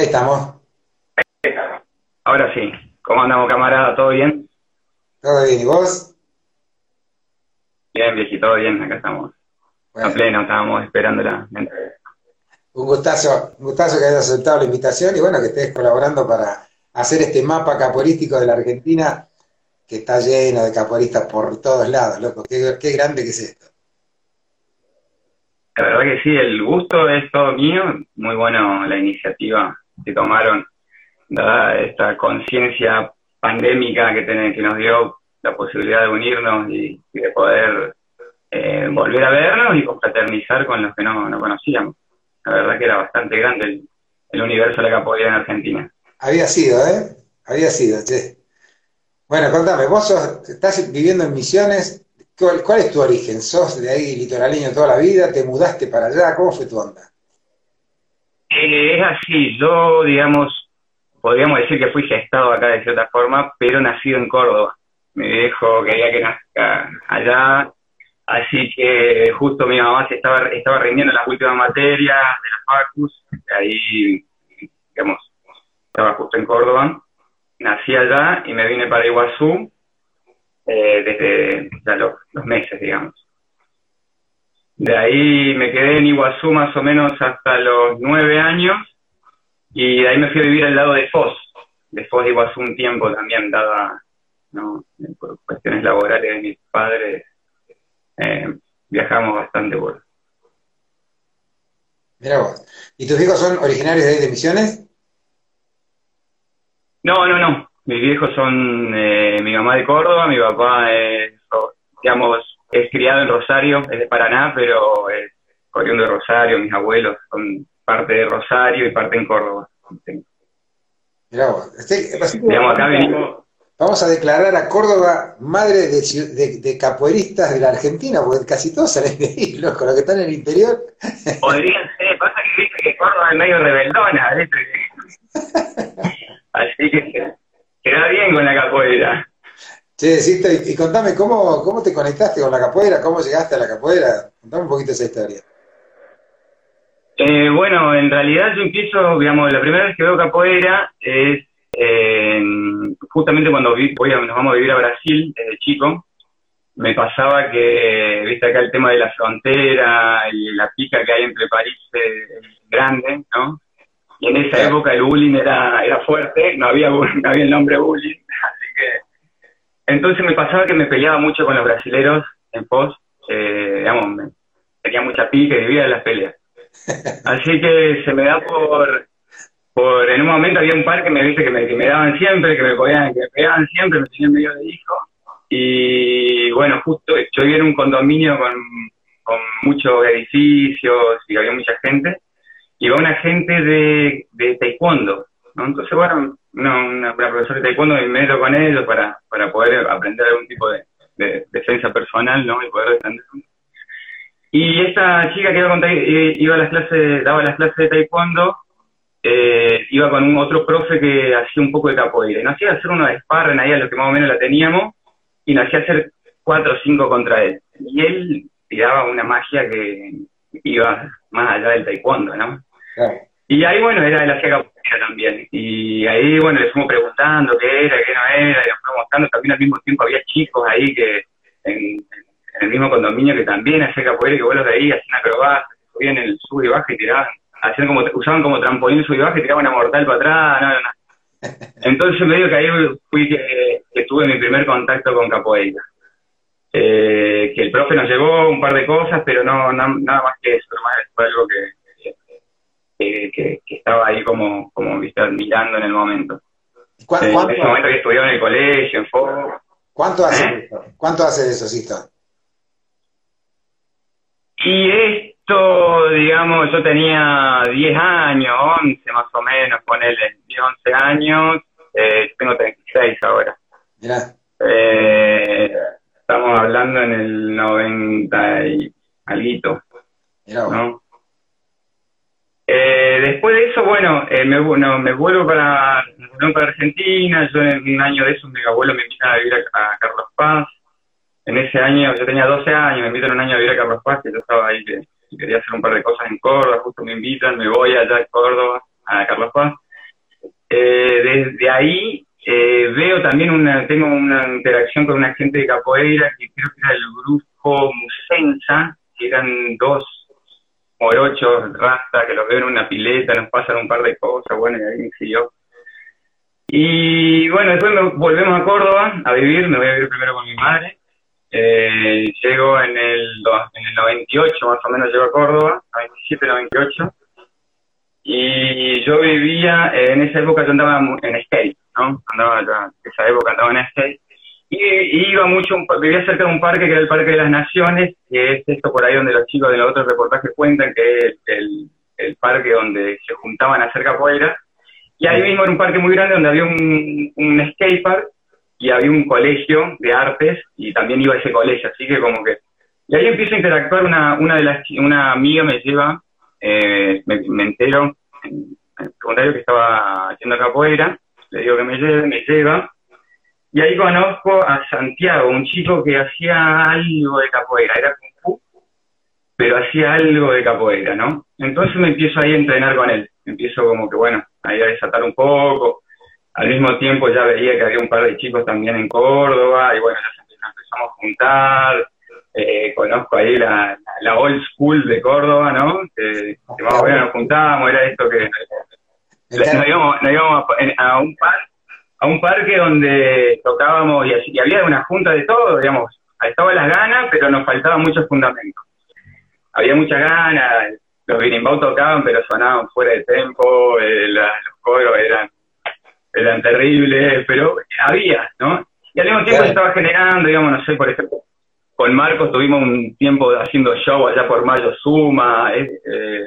Ahí estamos. Ahora sí. ¿Cómo andamos, camarada? ¿Todo bien? Todo bien, ¿y vos? Bien, viejito, todo bien, acá estamos. A pleno, estábamos esperando la, Un gustazo, un gustazo que hayas aceptado la invitación y bueno, que estés colaborando para hacer este mapa caporístico de la Argentina que está lleno de caporistas por todos lados, loco. Qué, qué grande que es esto. La verdad que sí, el gusto es todo mío. Muy bueno la iniciativa que tomaron, dada esta conciencia pandémica que, que nos dio la posibilidad de unirnos y, de poder eh, volver a vernos y confraternizar con los que no, conocíamos. La verdad que era bastante grande el, universo de la capoeira en Argentina. Había sido, ¿eh? Había sido, che. Bueno, contame, vos estás viviendo en Misiones, ¿Cuál, es tu origen? ¿Sos de ahí litoraleño toda la vida? ¿Te mudaste para allá? ¿Cómo fue tu onda? Eh, es así, yo, digamos, podríamos decir que fui gestado acá de cierta forma, pero nacido en Córdoba. Mi viejo quería que nazca allá, así que justo mi mamá se estaba, estaba rindiendo las últimas materias de la Facus, ahí, digamos, estaba justo en Córdoba. Nací allá y me vine para Iguazú, eh, desde ya los, meses, digamos. De ahí me quedé en Iguazú más o menos hasta los nueve años y de ahí me fui a vivir al lado de Foz, de Foz de Iguazú un tiempo también, dada ¿no? por cuestiones laborales de mis padres, eh, viajamos bastante por. Mira vos. ¿Y tus hijos son originarios de ahí de Misiones? No, no, no. Mis viejos son eh, mi mamá de Córdoba, mi papá es, digamos, es criado en Rosario, es de Paraná, pero es oriundo de Rosario, mis abuelos son parte de Rosario y parte en Córdoba. Mirá este, digamos, acá venimos... Vamos a declarar a Córdoba madre de, de, capoeiristas de la Argentina, porque casi todos salen de ahí, loco, los que están en el interior. Podrían ser, pasa que dice que Córdoba es medio rebeldona, ¿viste? Así que queda bien con la capoeira. Che, y, contame, ¿cómo, ¿cómo te conectaste con la capoeira? ¿Cómo llegaste a la capoeira? Contame un poquito esa historia. Eh, bueno, en realidad yo empiezo, digamos, la primera vez que veo capoeira es justamente cuando vi, voy a, nos vamos a vivir a Brasil desde chico. Me pasaba que, viste acá el tema de la frontera y la pica que hay entre París y grande, ¿no? Y en esa época el bullying era, era fuerte, no había, no había el nombre bullying, así que... Entonces me pasaba que me peleaba mucho con los brasileros en pos, eh, digamos, tenía mucha pica y vivía en las peleas. Así que se me da por, por, en un momento había un par que me dice que me, que me daban siempre, que me podían, que me pegaban siempre, me tenían medio de hijo. Y bueno, justo yo vivía en un condominio con, con muchos edificios y había mucha gente iba una gente de, de taekwondo, ¿no? Entonces, bueno, una, una, profesora de taekwondo me meto con ellos para, para poder aprender algún tipo de, defensa personal, ¿no? Y poder defender. Y esta chica que iba, con, iba a las clases, daba las clases de taekwondo, eh, iba con un otro profe que hacía un poco de capoeira. Y nos hacía hacer uno de sparring ahí a lo que más o menos la teníamos, y nos hacía hacer cuatro o cinco contra él. Y él tiraba una magia que iba más allá del taekwondo, ¿no? Y ahí, bueno, era de la capoeira también. Y ahí, bueno, le fuimos preguntando qué era, qué no era, y le fuimos mostrando. También al mismo tiempo había chicos ahí que en, el mismo condominio que también hacía capoeira, que vos los veías, hacían acrobacias, subían el sub y baja y tiraban, hacían como, usaban como trampolín sub y baja y tiraban a mortal para atrás, no, no, Entonces me digo que ahí fui que, tuve mi primer contacto con capoeira. Eh, que el profe nos llevó un par de cosas, pero no, nada más que eso, fue algo que, que, estaba ahí como, como mirando en el momento. en ese momento que estudiaba en el colegio, en Fogo. ¿Cuánto hace, ¿Eh? eso? ¿Cuánto hace eso? Y esto, digamos, yo tenía 10 años, 11 más o menos, ponele, 10, 11 años, eh, tengo 36 ahora. Eh, estamos hablando en el 90 y algo, ¿no? Eh, después de eso, bueno, eh, me, me vuelvo para, para Argentina. Yo en un año de eso, mi abuelo me invita a vivir a, Carlos Paz. En ese año, yo tenía 12 años, me invitan un año a vivir a Carlos Paz, que yo estaba ahí, que quería hacer un par de cosas en Córdoba. Justo me invitan, me voy allá a Córdoba, a Carlos Paz. desde ahí eh, veo también una, tengo una interacción con una gente de capoeira que creo que era el grupo Musensa, que eran dos morochos, rasta, que los veo en una pileta, nos pasan un par de cosas, bueno, y ahí me siguió. Y bueno, después volvemos a Córdoba a vivir, me voy a vivir primero con mi madre. Eh, llego en el, en el 98, más o menos llego a Córdoba, 97, 98. Y yo vivía, en esa época yo andaba en skate, ¿no? Andaba, en esa época andaba en skate. Y, iba mucho, vivía cerca de un parque que era el Parque de las Naciones, que es esto por ahí donde los chicos de los otros reportajes cuentan, que es el, el parque donde se juntaban a hacer capoeira. Y ahí mismo era un parque muy grande donde había un, un skatepark y había un colegio de artes y también iba a ese colegio, así que como que... Y ahí empiezo a interactuar, una, una de las, una amiga me lleva, eh, me, me, entero en, el secundario que estaba haciendo capoeira, le digo que me lleve, me lleva, y ahí conozco a Santiago, un chico que hacía algo de capoeira, era kung fu, pero hacía algo de capoeira, ¿no? Entonces me empiezo ahí a entrenar con él, empiezo como que, bueno, ahí a desatar un poco, al mismo tiempo ya veía que había un par de chicos también en Córdoba, y bueno, ya empezamos a juntar, eh, conozco ahí la, la, old school de Córdoba, ¿no? Que, que más o menos nos juntábamos, era esto que nos íbamos, íbamos a, un parque a un parque donde tocábamos y, había una junta de todo, digamos, estaban las ganas, pero nos faltaban muchos fundamentos. Había muchas ganas, los birimbau tocaban, pero sonaban fuera de tempo, eh, los coros eran, eran terribles, pero había, ¿no? Y al mismo tiempo se estaba generando, digamos, no sé, por ejemplo, con Marcos tuvimos un tiempo haciendo show allá por Mayo Suma, eh, eh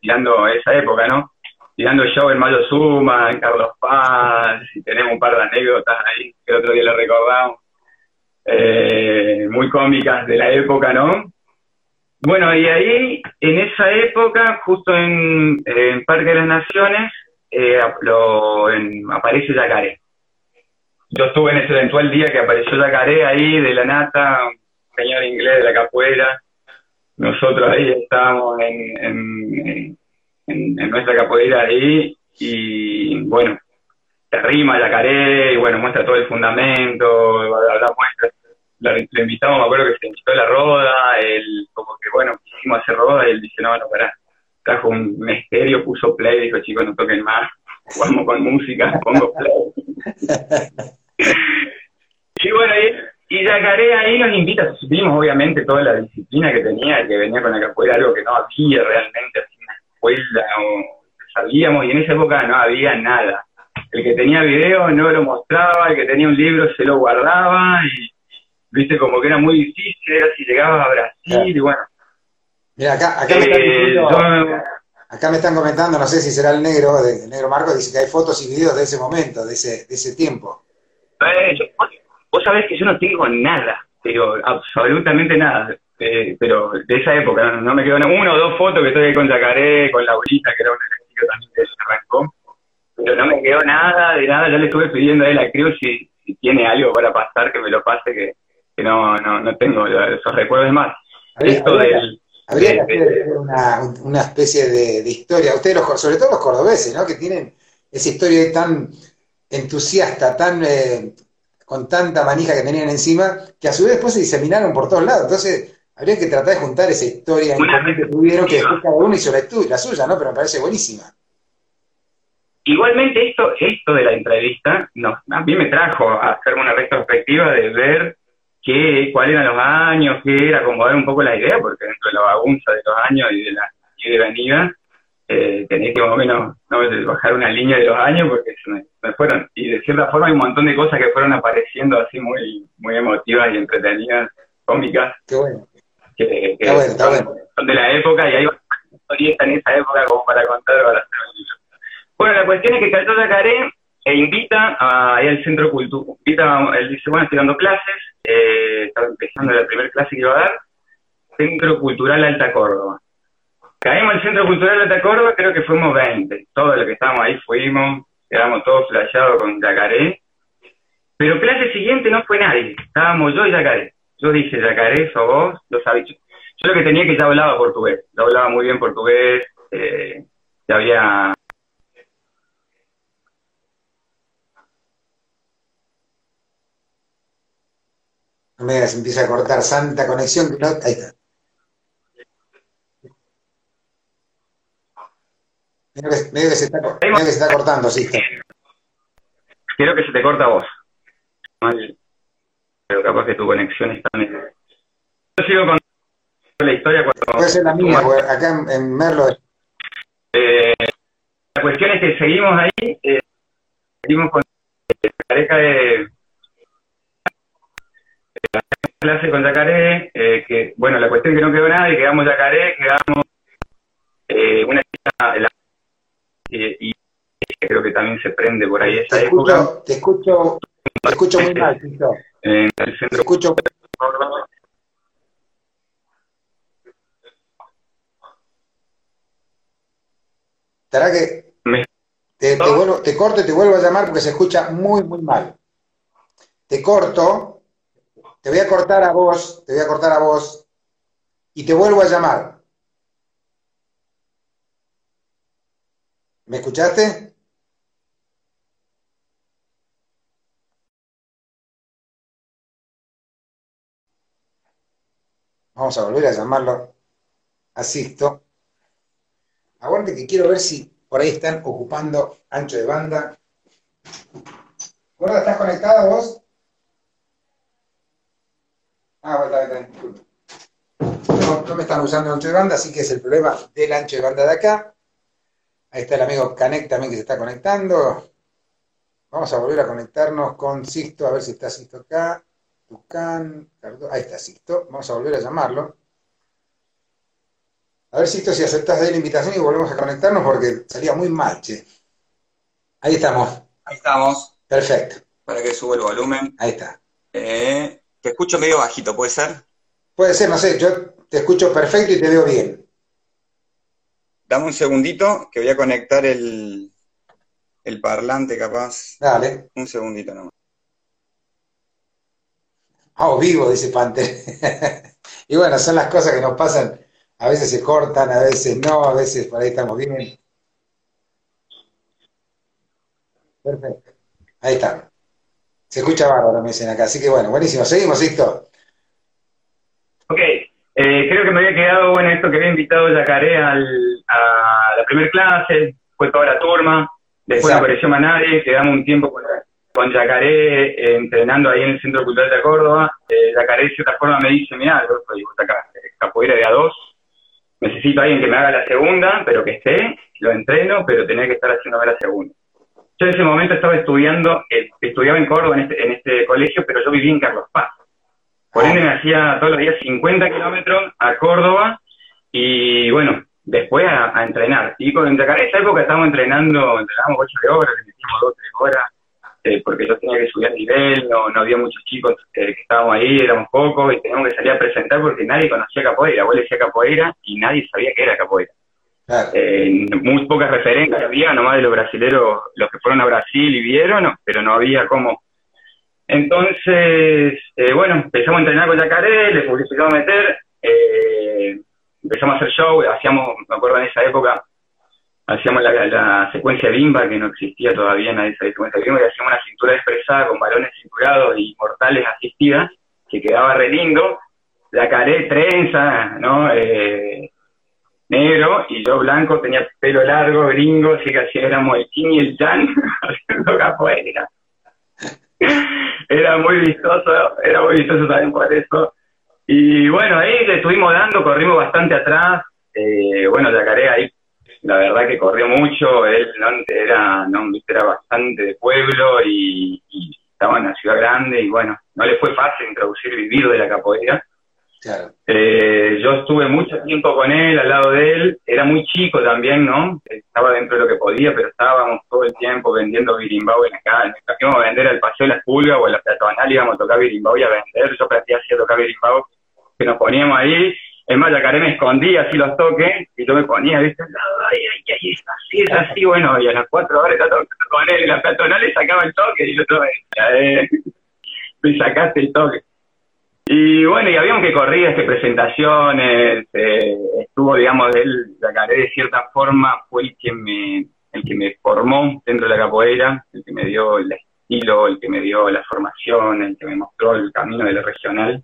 tirando esa época, ¿no? Tirando show en Mayo Suma, en Carlos Paz, y tenemos un par de anécdotas ahí que otro día le recordamos, eh, muy cómicas de la época, ¿no? Bueno, y ahí, en esa época, justo en, Parque de las Naciones, eh, aparece Yacaré. Yo estuve en ese eventual día que apareció Yacaré ahí, de la nata, un señor inglés de la capuera. Nosotros ahí estábamos en, nuestra capoeira ahí y bueno, te rima, yacaré, y bueno, muestra todo el fundamento, la, invitamos, me acuerdo que se invitó la roda, él como que bueno, quisimos hacer roda y él dice, no, no, pará, trajo un misterio, puso play, dijo, chicos, no toquen más, jugamos con música, pongo play. y bueno, y, y Yacaré ahí nos invita, supimos obviamente toda la disciplina que tenía, que venía con la capoeira, algo que no había realmente, así escuela o sabíamos y en esa época no había nada. El que tenía video no lo mostraba, el que tenía un libro se lo guardaba y viste como que era muy difícil, era si llegabas a Brasil y bueno. Mira, acá, acá, me están eh, acá, me están comentando, no sé si será el negro, el negro Marco, dice que hay fotos y videos de ese momento, de ese, de ese tiempo. Eh, vos sabés que yo no tengo nada, pero absolutamente nada. Eh, pero de esa época, no, me quedó una o dos fotos que estoy ahí con Yacaré, con Laurita, que era un ejercicio también se arrancó, pero no me quedó nada, de nada, ya le estuve pidiendo a él a Cruz si, si tiene algo para pasar, que me lo pase, que, que no, no, no tengo esos recuerdos más. Esto del, habría que hacer una, una especie de, de, historia, ustedes, los, sobre todo los cordobeses, ¿no? que tienen esa historia tan entusiasta, tan... Eh, con tanta manija que tenían encima, que a su vez después se diseminaron por todos lados. Entonces, Habría que tratar de juntar esa historia que tuvieron, que después cada uno hizo la, la suya, ¿no? Pero me parece buenísima. Igualmente esto, esto de la entrevista a mí me trajo a hacer una retrospectiva de ver qué, cuáles eran los años, qué era, acomodar un poco la idea, porque dentro de la bagunza de los años y de la y de venida, eh, tenés que más o menos ¿no? bajar una línea de los años porque se me, me, fueron, y de cierta forma hay un montón de cosas que fueron apareciendo así muy, muy emotivas y entretenidas, cómicas. Qué bueno que, son, de la época y hay historietas en esa época como para contar para hacer un libro. Bueno, la cuestión es que Calzó Yacaré e invita a, ahí al centro cultural, invita, él dice, bueno, estoy dando clases, eh, estaba empezando la primera clase que iba a dar, Centro Cultural Alta Córdoba. Caímos al Centro Cultural Alta Córdoba, creo que fuimos 20, todos los que estábamos ahí fuimos, quedamos todos flasheados con Yacaré, pero clase siguiente no fue nadie, estábamos yo y Yacaré yo dije, yacaré, ¿so vos? Lo sabía. Yo, yo, lo que tenía que ya hablaba portugués, ya hablaba muy bien portugués, eh, ya había... Mira, se empieza a cortar santa conexión. No, ahí está. Medio que, que, se, está, que se está cortando, sí. Creo que se te corta a vos. Mal. Pero capaz que tu conexión está mejor. Yo sigo con la historia cuando... La mía, acá en, Merlo... Eh, la cuestión es que seguimos ahí, eh, seguimos con la pareja de la clase con Yacaré, eh, que bueno, la cuestión es que no quedó nada y quedamos Yacaré, quedamos eh, una eh, y creo que también se prende por ahí esa te época. te escucho, te escucho muy mal, Tito. En el centro. Te escucho. ¿Estará que te, te, vuelvo, te corto y te vuelvo a llamar porque se escucha muy, muy mal. Te corto, te voy a cortar a vos, te voy a cortar a vos y te vuelvo a llamar. ¿Me escuchaste? Vamos a volver a llamarlo Asisto. Aguante que quiero ver si por ahí están ocupando ancho de banda. ¿Gorda, estás conectada vos? Ah, bueno, está bien, no, no me están usando ancho de banda, así que es el problema del ancho de banda de acá. Ahí está el amigo Canek también que se está conectando. Vamos a volver a conectarnos con Sisto, a ver si está Sisto acá. Tucán, ahí está Sisto. Vamos a volver a llamarlo. A ver, Sisto, si aceptas de la invitación y volvemos a conectarnos porque salía muy mal, che. Ahí estamos. Ahí estamos. Perfecto. Para que suba el volumen. Ahí está. Eh, te escucho medio bajito, ¿puede ser? Puede ser, no sé, yo te escucho perfecto y te veo bien. Dame un segundito que voy a conectar el, el parlante capaz. Dale. Un segundito nomás. Ah, vivo, dice Pante. y bueno, son las cosas que nos pasan. A veces se cortan, a veces no, a veces por ahí estamos bien. Perfecto. Ahí está. Se escucha bárbaro, me dicen acá. Así que bueno, buenísimo. Seguimos, Sixto. Ok. Eh, creo que me había quedado bueno esto que había invitado Yacaré al, a la primera clase, fue toda la turma, después apareció Manari, quedamos un tiempo con, con Yacaré eh, entrenando ahí en el Centro Cultural de Córdoba. Eh, Yacaré de cierta forma me dice, mira, yo soy acá, capoeira de A2, necesito a alguien que me haga la segunda, pero que esté, lo entreno, pero tenía que estar haciendo la segunda. Yo en ese momento estaba estudiando, eh, estudiaba en Córdoba en este, en este colegio, pero yo vivía en Carlos Paz. Por ende me hacía todos los días 50 kilómetros a Córdoba y bueno, después a, entrenar. Y con en esa época estábamos entrenando, entrenábamos 8 de horas, metíamos 2 3 horas, eh, porque yo tenía que subir el nivel, no, no había muchos chicos eh, que estábamos ahí, éramos pocos y teníamos que salir a presentar porque nadie conocía capoeira. Vos le decía capoeira y nadie sabía que era capoeira. Eh, muy pocas referencias había, nomás de los brasileros, los que fueron a Brasil y vieron, pero no había cómo entonces, eh, bueno, empezamos a entrenar con Yacaré, le publicitamos a meter, eh, empezamos a hacer show, hacíamos, me acuerdo en esa época, hacíamos la, secuencia bimba, que no existía todavía en esa secuencia bimba, y hacíamos una cintura expresada con balones cinturados y mortales asistidas, que quedaba re lindo, Yacaré trenza, ¿no? Eh, negro, y yo blanco, tenía pelo largo, gringo, así que así éramos el King y el Jan haciendo capoeira era muy vistoso, era muy vistoso también por eso. Y bueno, ahí le estuvimos dando, corrimos bastante atrás. Eh, bueno, Yacaré ahí, la verdad que corrió mucho, él no, era, no, era bastante de pueblo y, y estaba en una ciudad grande y bueno, no le fue fácil introducir vivir de la capoeira. Eh, yo estuve mucho tiempo con él, al lado de él, era muy chico también, ¿no? Estaba dentro de lo que podía, pero estábamos todo el tiempo vendiendo birimbau en acá. Íbamos a vender al Paseo de las Pulgas o a la peatonal, íbamos a tocar birimbau y a vender. Yo practicaba hacía tocar birimbau, que nos poníamos ahí. Es más, Yacaré me escondía así los toques y yo me ponía, ¿viste? Ay, ay, ay, es así, es así, bueno, y a las cuatro horas estaba con él en la peatonal le sacaba el toque y yo todo, eh, me sacaste el toque. Y bueno, y habíamos que corridas, que presentaciones, eh, estuvo, digamos, él, Yacaré de cierta forma fue el que me, el que me formó dentro de la capoeira, el que me dio la, estilo, el que me dio la formación, el que me mostró el camino de lo regional.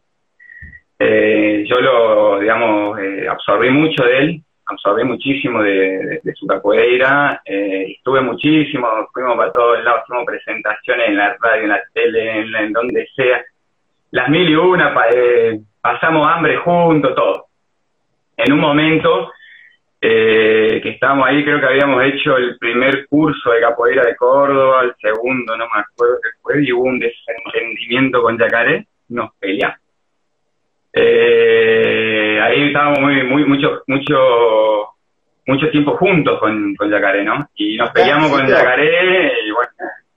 Eh, yo lo, digamos, eh, absorbí mucho de él, absorbí muchísimo de, su capoeira, eh, estuve muchísimo, fuimos para todos lados, hicimos presentaciones en la radio, en la tele, en, donde sea, las mil y una, eh, pasamos hambre juntos, todo. En un momento eh, que estábamos ahí, creo que habíamos hecho el primer curso de capoeira de Córdoba, el segundo, no me acuerdo qué fue, y hubo un desentendimiento con Yacaré, nos peleamos. Eh, ahí estábamos muy, muy, mucho, mucho, mucho tiempo juntos con, con Yacaré, ¿no? Y nos peleamos con Yacaré y bueno.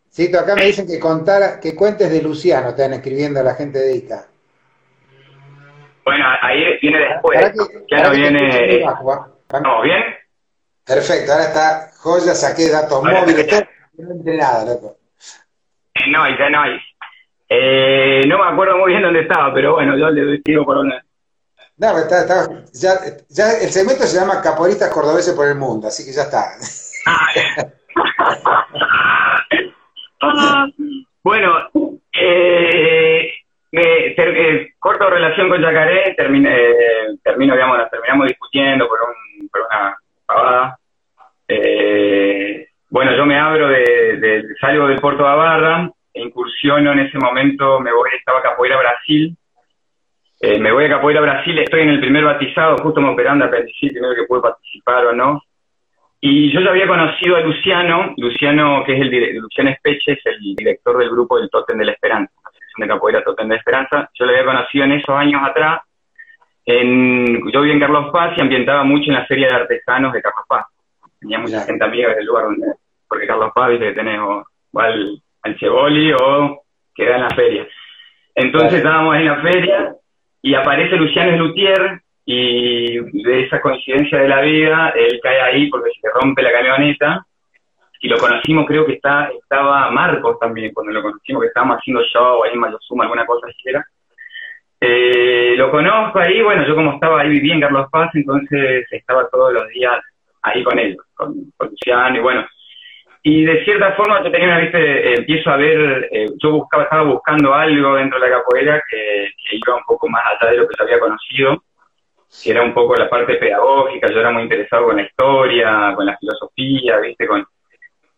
Sí, acá me dicen que contara, que cuentes de Luciano, están escribiendo a la gente de ICA. Bueno, ahí viene después. ya no viene. ¿Estamos bien? Perfecto, ahora está joya, saqué datos móviles, no entré nada, loco. No, ya no hay. Eh, no me acuerdo muy bien dónde estaba, pero bueno, yo le digo por una. No, está, está, ya, ya el segmento se llama Caporistas Cordobeses por el Mundo, así que ya está. Ah, bueno, eh, me, eh, corto relación con Yacaré, termine, eh, termino, digamos, terminamos discutiendo por, un, por una pavada. Eh, bueno, yo me abro de, de, salgo del puerto de Abarra, e incursiono en ese momento, me voy, estaba capoeira Brasil, eh, me voy a capoeira Brasil, estoy en el primer batizado, justo me operando a apendicitis, primero que pude participar o no. Y yo ya había conocido a Luciano, Luciano, que es el Luciano Espeche, es el director del grupo del Totem de la Esperanza de capoeira Totem de Esperanza. Yo lo había conocido en esos años atrás. En, yo vivía en Carlos Paz y ambientaba mucho en la feria de artesanos de Carlos Paz. Tenía mucha gente amiga del lugar donde, porque Carlos Paz, viste, tenés o, al, al Cheboli o queda en la feria. Entonces estábamos en la feria y aparece Luciano Lutier y de esa coincidencia de la vida, él cae ahí porque se rompe la camioneta y lo conocimos, creo que está, estaba Marcos también, cuando lo conocimos, que estábamos haciendo show ahí en Mayosuma, alguna cosa así era. Eh, lo conozco ahí, bueno, yo como estaba ahí, vivía en Carlos Paz, entonces estaba todos los días ahí con él, con, Luciano, y bueno. Y de cierta forma yo tenía una vista, eh, empiezo a ver, eh, yo buscaba, estaba buscando algo dentro de la capoeira que, iba un poco más allá de lo que yo había conocido, que era un poco la parte pedagógica, yo era muy interesado con la historia, con la filosofía, viste, con,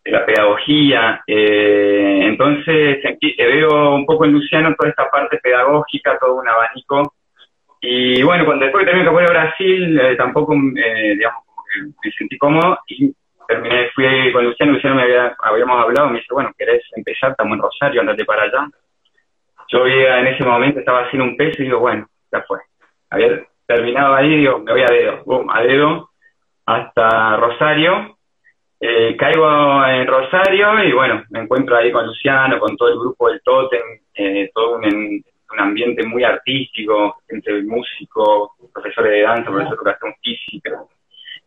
la pedagogía. Eh, entonces veo un poco en Luciano toda esta parte pedagógica, todo un abanico. Y bueno, cuando después que terminé a Brasil, eh, tampoco, eh, digamos, me sentí cómodo y terminé, fui con Luciano, Luciano me había, habíamos hablado, me dice, bueno, ¿querés empezar? Estamos en Rosario, andate para allá. Yo en ese momento estaba haciendo un peso y digo, bueno, ya fue. Había terminado ahí, digo, me voy a dedo, boom, a dedo, hasta Rosario, eh, caigo en Rosario y bueno, me encuentro ahí con Luciano, con todo el grupo del Totem, eh, todo un, un, ambiente muy artístico, gente músico, profesores de danza, profesores de educación física,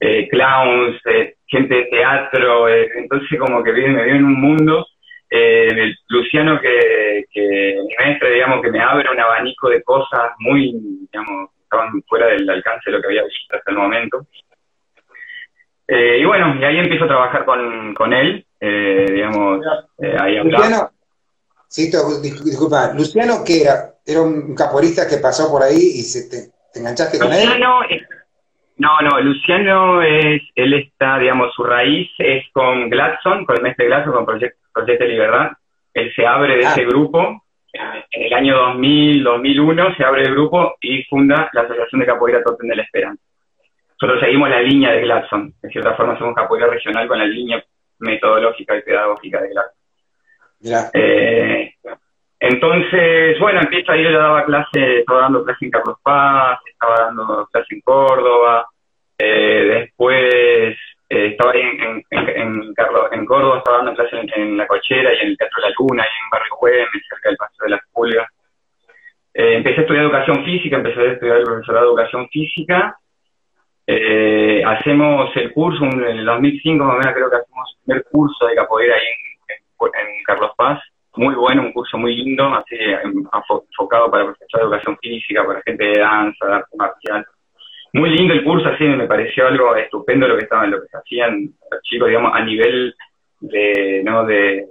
eh, clowns, eh, gente de teatro, entonces como que me veo en un mundo, el Luciano que, que mi maestre, digamos, que me abre un abanico de cosas muy, digamos, estaban fuera del alcance de lo que había visto hasta el momento. Eh, y bueno, y ahí empiezo a trabajar con, con él, eh, digamos, eh, ahí Luciano, sí, disculpa, Luciano, ¿qué era? ¿Era un caporista que pasó por ahí y se te, enganchaste con él? No, no, Luciano es, él está, digamos, su raíz es con Gladson, con el mestre Gladson, con Proyecto, Proyecto Libertad. Él se abre de ah. ese grupo, en el año 2000, 2001 se abre el grupo y funda la Asociación de Capoeira Totem de la Esperanza nosotros seguimos la línea de Gladson. De cierta forma, somos capoeira regional con la línea metodológica y pedagógica de Gladson. Eh, entonces, bueno, empiezo ahí, yo ya daba clase, estaba dando clase en Carlos Paz, estaba dando clase en Córdoba, eh, después eh, estaba ahí en, en, Córdoba, estaba dando clase en, La Cochera y en el Teatro La Luna, ahí en Barrio Güemes, cerca del Paso de las Pulgas. empecé a estudiar educación física, empecé a estudiar el profesorado de educación física eh, hacemos el curso, en el 2005 más o menos creo que hacemos el primer curso de capoeira ahí en, Carlos Paz, muy bueno, un curso muy lindo, así enfocado para profesores de educación física, para gente de danza, de arte marcial. Muy lindo el curso, así me pareció algo estupendo lo que estaban, lo que hacían los chicos, digamos, a nivel de, ¿no? de,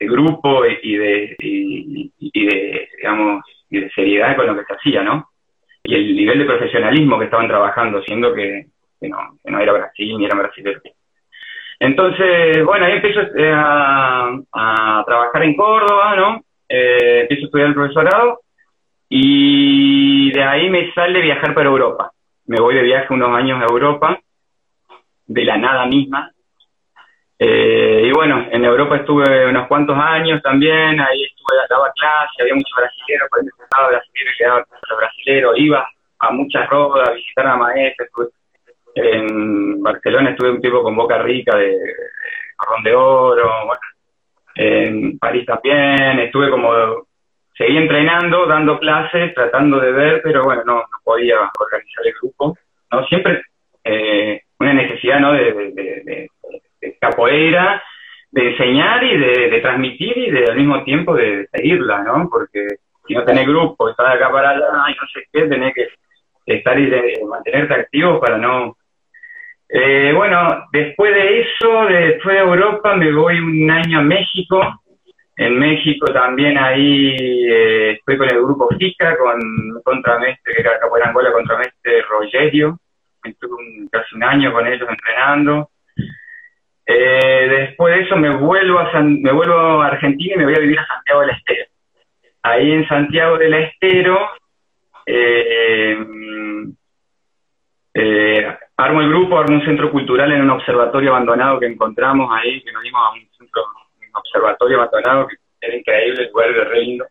grupo y de, y, de, digamos, y de seriedad con lo que se hacía, ¿no? Y el nivel de profesionalismo que estaban trabajando, siendo que, no, no era Brasil ni eran brasileños. Entonces, bueno, ahí empiezo eh, a, trabajar en Córdoba, ¿no? Eh, empiezo a estudiar el profesorado y de ahí me sale viajar para Europa. Me voy de viaje unos años a Europa, de la nada misma, eh, y bueno, en Europa estuve unos cuantos años también, ahí estuve, daba clase, había muchos brasileños, por ejemplo, estaba brasileño y quedaba iba a muchas rodas a visitar a maestros, en Barcelona estuve un tiempo con Boca Rica de, de de Oro, bueno, en París también, estuve como, seguí entrenando, dando clases, tratando de ver, pero bueno, no, no podía organizar el grupo, ¿no? Siempre eh, una necesidad, ¿no? de capoeira, de enseñar y de, transmitir y de al mismo tiempo de seguirla, ¿no? Porque si no tenés grupo, estás acá para allá y no sé qué, tenés que estar y de, mantenerte activo para no... Eh, bueno, después de eso, después de Europa, me voy un año a México. En México también ahí eh, estoy con el grupo FICA, con contramestre, que era Capoeira Angola, contramestre Rogerio. Estuve casi un año con ellos entrenando. Eh, después de eso me vuelvo, a me vuelvo a Argentina y me voy a vivir a Santiago del Estero. Ahí en Santiago del Estero eh, eh, armo el grupo, armo un centro cultural en un observatorio abandonado que encontramos ahí, que nos dimos a un, un observatorio abandonado que era increíble, el lugar era re lindo.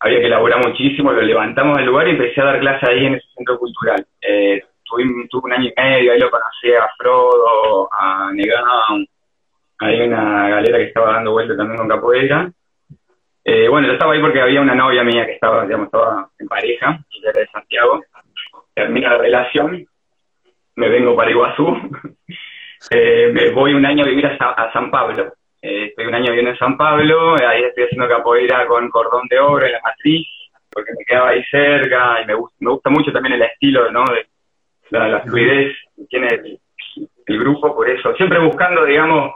Había que elaborar muchísimo, lo levantamos del lugar y empecé a dar clase ahí en ese centro cultural. Eh, tuve, un año y medio, ahí lo conocí a Frodo, a Negán, hay una galera que estaba dando vuelta también con capoeira. Eh, bueno, yo estaba ahí porque había una novia mía que estaba, digamos, estaba en pareja, y era de Santiago. Termina la relación, me vengo para Iguazú, eh, me voy un año a vivir a, San Pablo. Estoy un año viviendo en San Pablo, ahí estoy haciendo capoeira con cordón de oro en la matriz, porque me quedaba ahí cerca y me gusta, me gusta mucho también el estilo, ¿no? De, la, fluidez que tiene el, grupo, por eso, siempre buscando, digamos,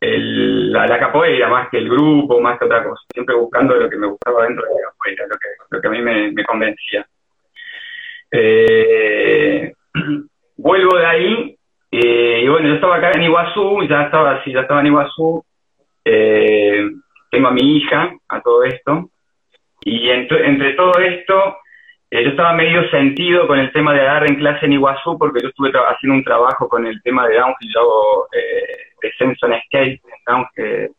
el, la, capoeira más que el grupo, más que otra cosa, siempre buscando lo que me gustaba dentro de la capoeira, lo que, lo que a mí me, convencía. Eh, vuelvo de ahí, eh, y bueno, yo estaba acá en Iguazú, ya estaba, sí, ya estaba en Iguazú, eh, tengo a mi hija, a todo esto, y entre, todo esto, eh, yo estaba medio sentido con el tema de dar en clase en Iguazú porque yo estuve haciendo un trabajo con el tema de downhill, yo hago eh, descenso en skate, en downhill,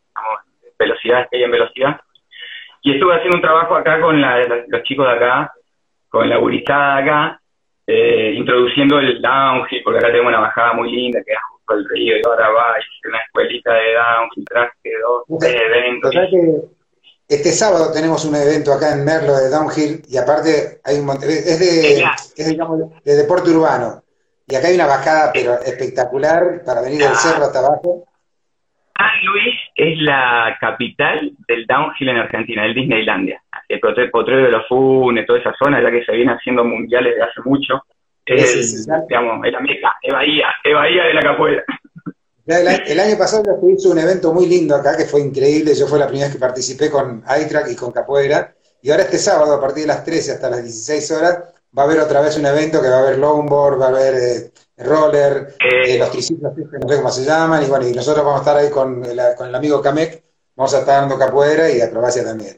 velocidad, skate en velocidad. Y estuve haciendo un trabajo acá con los chicos de acá, con la gurizada de acá, eh, introduciendo el downhill, porque acá tengo una bajada muy linda que es el río y ahora va, hice una escuelita de downhill, traje dos, tres eventos. Este sábado tenemos un evento acá en Merlo de Downhill y aparte hay un es de, es digamos, de deporte urbano. Y acá hay una bajada pero espectacular para venir del cerro hasta abajo. San Luis es la capital del downhill en Argentina, el Disneylandia. El Potrero de los Funes, toda esa zona, ya que se viene haciendo mundiales de hace mucho. Es, digamos, es la meca, es Bahía, es Bahía de la capoeira. El, año pasado se hizo un evento muy lindo acá, que fue increíble. Yo fue la primera vez que participé con iTrack y con Capoeira. Y ahora este sábado, a partir de las 13 hasta las 16 horas, va a haber otra vez un evento que va a haber longboard, va a haber eh, roller, eh, los triciclos, no sé cómo se llaman. Y bueno, y nosotros vamos a estar ahí con el, con el amigo Kamek, vamos a estar dando capoeira y acrobacia también.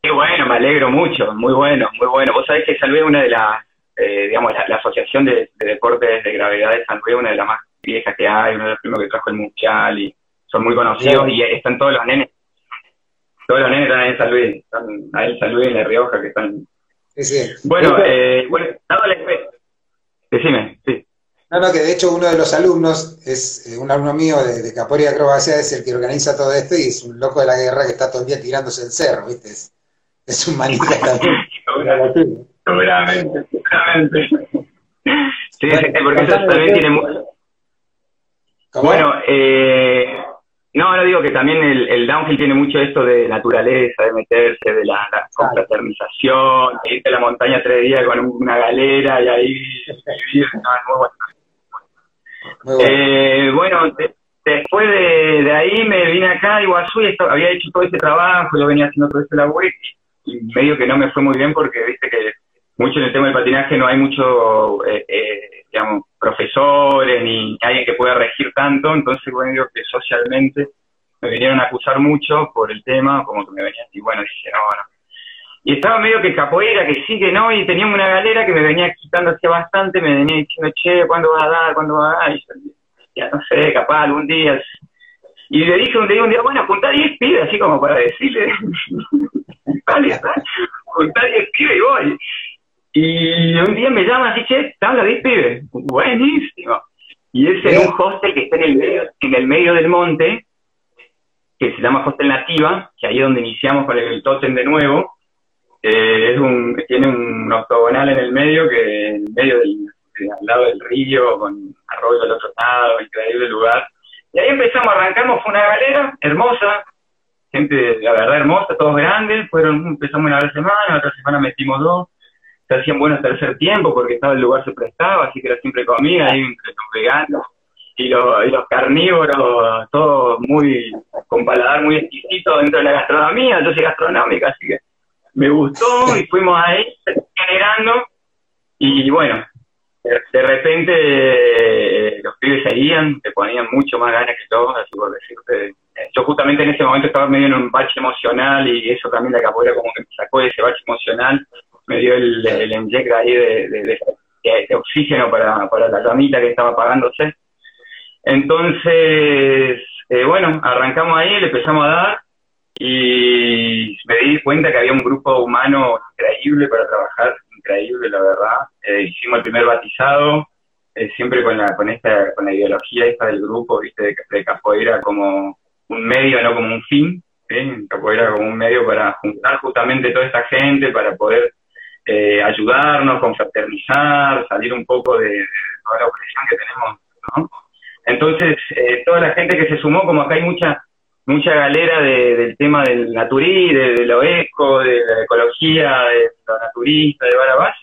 Qué bueno, me alegro mucho, muy bueno, muy bueno. Vos sabés que Salvé una de las, eh, digamos, la, Asociación de, Deportes de Gravedad de San Luis, una de las más vieja que hay, uno de los primeros que trajo el Mundial y son muy conocidos y están todos los nenes. Todos los nenes están ahí en San Luis, están ahí en San Luis, en La Rioja, que están... Sí, sí. Bueno, eh, bueno, Decime, sí. No, no, que de hecho uno de los alumnos es eh, un alumno mío de, de Capoeira Acrobacia, es el que organiza todo esto y es un loco de la guerra que está todo el día tirándose el cerro, ¿viste? Es, un manija también. Seguramente, seguramente. Sí, porque eso también tiene mucho bueno, eh, no, no digo que también el, downhill tiene mucho esto de naturaleza, de meterse, de la, confraternización, de irte a la montaña tres días con una galera y ahí vivir, no, es muy bueno. Eh, bueno, después de, de ahí me vine acá a Iguazú y había hecho todo ese trabajo, yo venía haciendo todo ese laburo y, medio que no me fue muy bien porque viste que mucho en el tema del patinaje no hay mucho, eh, eh, digamos, profesores ni alguien que pueda regir tanto, entonces bueno, digo que socialmente me vinieron a acusar mucho por el tema, como que me venían y bueno, dije, no, no. Y estaba medio que capoeira, que sí, que no, y teníamos una galera que me venía quitando hacia bastante, me venía diciendo, che, ¿cuándo vas a dar? ¿Cuándo vas a dar? Y ya no sé, capaz algún día. Y le dije un día, un día, bueno, junta 10 pibes, así como para decirle, vale, junta 10 pibes y voy. Y un día me llama así, che, habla 10 pibes. Buenísimo. Y es en un hostel que está en el medio, en el medio del monte, que se llama Hostel Nativa, que ahí es donde iniciamos con el Totem de nuevo. Eh, es un, tiene un octogonal en el medio, que en medio del, al lado del río, con arroyo al otro lado, increíble lugar. Y ahí empezamos, arrancamos, fue una galera hermosa, gente, la verdad, hermosa, todos grandes, fueron, empezamos una vez semana, otra semana metimos dos, se hacían buenos tercer tiempo porque estaba el lugar se prestaba, así que era siempre comida, ahí entre los veganos y los, y los carnívoros, todo muy, con paladar muy exquisito dentro de la gastronomía, yo soy gastronómica, así que me gustó y fuimos ahí generando y bueno, de repente eh, los pibes seguían, te ponían mucho más ganas que todos, así por decirte. Yo justamente en ese momento estaba medio en un bache emocional y eso también la capoeira como que me sacó de ese bache emocional, me dio el, el ahí de, de, oxígeno para, para la camita que estaba apagándose. Entonces, eh, bueno, arrancamos ahí, le empezamos a dar y me di cuenta que había un grupo humano increíble para trabajar, increíble la verdad. Eh, hicimos el primer batizado, eh, siempre con la, con esta, con la ideología esta del grupo, viste, de, de capoeira como un medio, no como un fin, ¿sí? capoeira como un medio para juntar justamente toda esta gente, para poder ayudarnos, confraternizar, salir un poco de, de toda la opresión que tenemos, ¿no? Entonces, eh, toda la gente que se sumó, como acá hay mucha mucha galera del tema del naturí, de, lo eco, de la ecología, de lo naturista, de Barabás,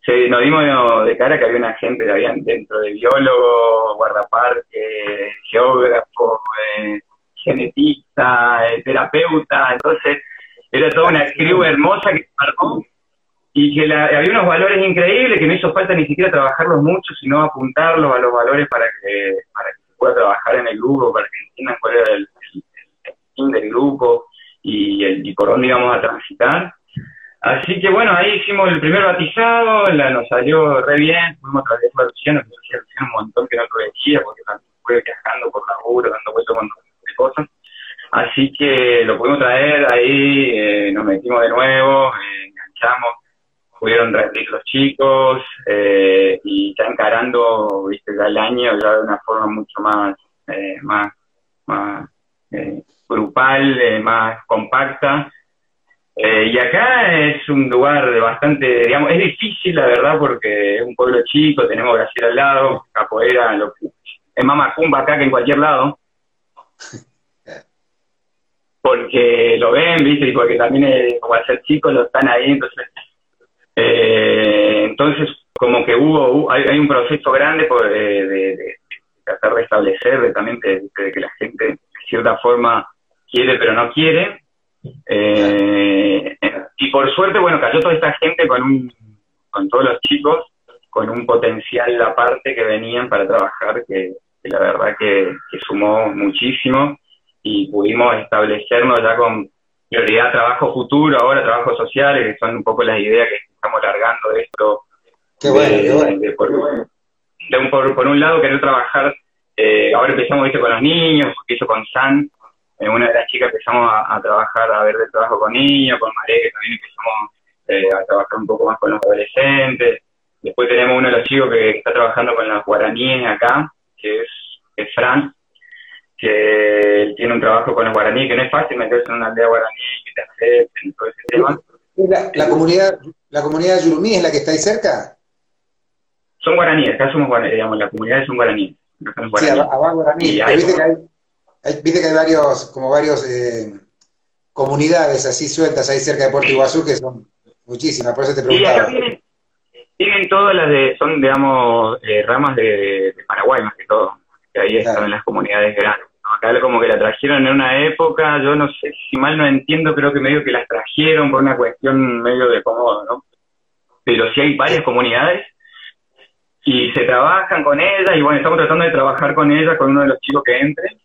se, nos dimos de cara que había una gente, habían dentro de biólogo, guardaparque, geógrafo, eh, genetista, eh, terapeuta, entonces era toda una crew hermosa que se marcó y que había unos valores increíbles que no hizo falta ni siquiera trabajarlos mucho, sino apuntarlos a los valores para que, para que se pueda trabajar en el grupo, para que entiendan cuál era el, fin del grupo y, el, y por dónde íbamos a transitar. Así que bueno, ahí hicimos el primer batizado, la, nos salió re bien, fuimos a través de Luciano, que un montón que no lo decía, porque fue viajando por laburo, dando vueltas con cosas. Así que lo pudimos traer ahí, eh, nos metimos de nuevo, eh, enganchamos, pudieron rendir los chicos eh, y ya encarando viste ya el año ya de una forma mucho más eh, más más eh, grupal más compacta y acá es un lugar de bastante digamos es difícil la verdad porque es un pueblo chico tenemos Brasil al lado capoeira lo, es más macumba acá que en cualquier lado porque lo ven, ¿viste? Y porque también, como al ser chicos, lo están ahí, entonces eh, entonces, como que hubo, hay, un proceso grande por, de, tratar de establecer, también de, que la gente de cierta forma quiere pero no quiere. Eh, y por suerte, bueno, cayó toda esta gente con, un, con todos los chicos, con un potencial aparte que venían para trabajar, que, la verdad que, sumó muchísimo y pudimos establecernos ya con prioridad trabajo futuro, ahora trabajo sociales, que son un poco las ideas que estamos largando de esto. Qué bueno, por, un, lado, querer trabajar, eh, ahora empezamos ¿viste? con los niños, eso con San, eh, una de las chicas empezamos a, trabajar, a ver de trabajo con niños, con Maré, que también empezamos eh, a trabajar un poco más con los adolescentes. Después tenemos uno de los chicos que está trabajando con los guaraníes acá, que es, es Fran, que tiene un trabajo con los guaraníes, que no es fácil meterse en una aldea guaraní, que te acepten, todo ese tema. La, comunidad, ¿La comunidad de Yurumí es la que está ahí cerca? Son guaraníes, acá somos guaraníes, digamos, las comunidades son guaraníes. Sí, abajo guaraní. Viste que, hay, viste que hay varios, como varios eh, comunidades así sueltas ahí cerca de Puerto Iguazú que son muchísimas, por eso te preguntaba. Sí, tienen, todas las de, son, digamos, eh, ramas de, Paraguay más que todo, que ahí están las comunidades grandes. Acá como que la trajeron en una época, yo no sé, si mal no entiendo, creo que medio que las trajeron por una cuestión medio de cómodo, ¿no? Pero sí hay varias comunidades y se trabajan con ellas y bueno, estamos tratando de trabajar con ellas, con uno de los chicos que entre,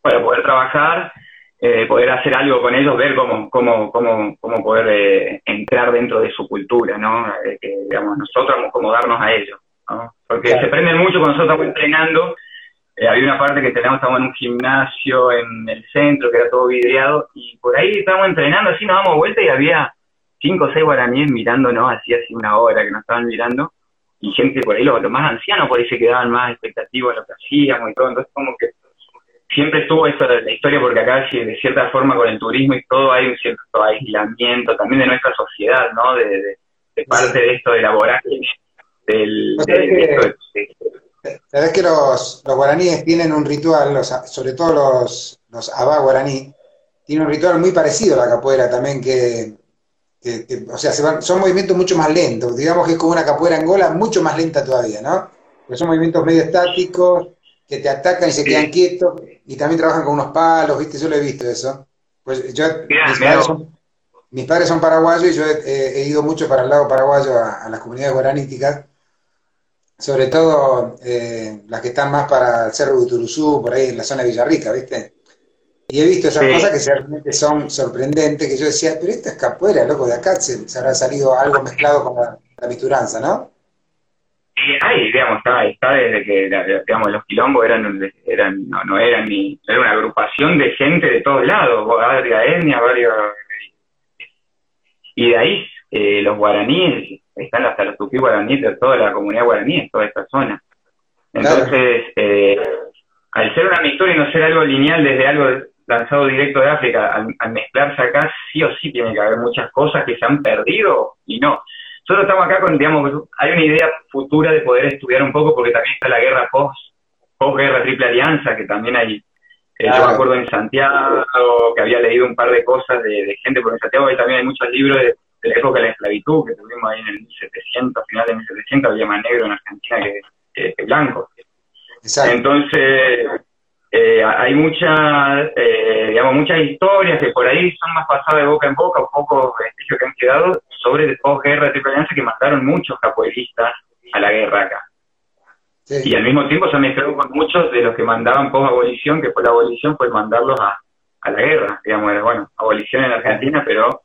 para poder trabajar, eh, poder hacer algo con ellos, ver cómo, cómo, cómo, cómo poder eh, entrar dentro de su cultura, ¿no? Eh, que, digamos, nosotros acomodarnos a ellos, ¿no? Porque se prende mucho cuando nosotros estamos entrenando, había una parte que teníamos, estábamos en un gimnasio en el centro, que era todo vidriado, y por ahí estábamos entrenando, así nos damos vuelta y había cinco o seis guaraníes mirándonos, así así una hora que nos estaban mirando, y gente por ahí, los, más ancianos por ahí se quedaban más expectativos de lo que hacíamos y todo, entonces como que siempre estuvo esto de la historia porque acá de cierta forma con el turismo y todo hay un cierto aislamiento también de nuestra sociedad, ¿no? De, parte de esto de la vorágine, del... Sabes que los, los, guaraníes tienen un ritual, sobre todo los, los abá guaraní, tienen un ritual muy parecido a la capoeira también que o sea, son movimientos mucho más lentos, digamos que es como una capoeira angola mucho más lenta todavía, ¿no? Porque son movimientos medio estáticos, que te atacan y se quedan quietos, y también trabajan con unos palos, ¿viste? Yo lo he visto eso. Pues yo, mis, padres son, paraguayos y yo he, ido mucho para el lado paraguayo a, las comunidades guaraníticas, sobre todo eh, las que están más para el Cerro de Uturuzú, por ahí en la zona de Villarrica, ¿viste? Y he visto esas cosas que realmente son sorprendentes, que yo decía, pero esta es capoeira, loco, de acá se, habrá salido algo mezclado con la, la misturanza, ¿no? Sí, ahí, digamos, está, está desde que, digamos, los quilombos eran, eran no, no eran ni, era una agrupación de gente de todos lados, varias etnias, varios... Y de ahí, eh, los guaraníes, están hasta los tupí guaraníes de toda la comunidad guaraní, toda esta zona. Entonces, eh, al ser una historia y no ser algo lineal desde algo lanzado directo de África, al, mezclarse acá, sí o sí tiene que haber muchas cosas que se han perdido y no. Nosotros estamos acá con, digamos, hay una idea futura de poder estudiar un poco, porque también está la guerra post, guerra triple alianza, que también hay, eh, yo me acuerdo en Santiago, que había leído un par de cosas de, gente, porque en Santiago hay también hay muchos libros de, la época de la esclavitud, que tuvimos ahí en el 1700, final de 1700, había más negro en Argentina que, que blanco. Entonces, eh, hay muchas, eh, digamos, muchas historias que por ahí son más pasadas de boca en boca, un poco vestigios que han quedado sobre posguerra de que mataron muchos capoeiristas a la guerra acá. Y al mismo tiempo se han mezclado con muchos de los que mandaban post-abolición, que fue la abolición, pues mandarlos a, a la guerra, digamos, bueno, abolición en Argentina, pero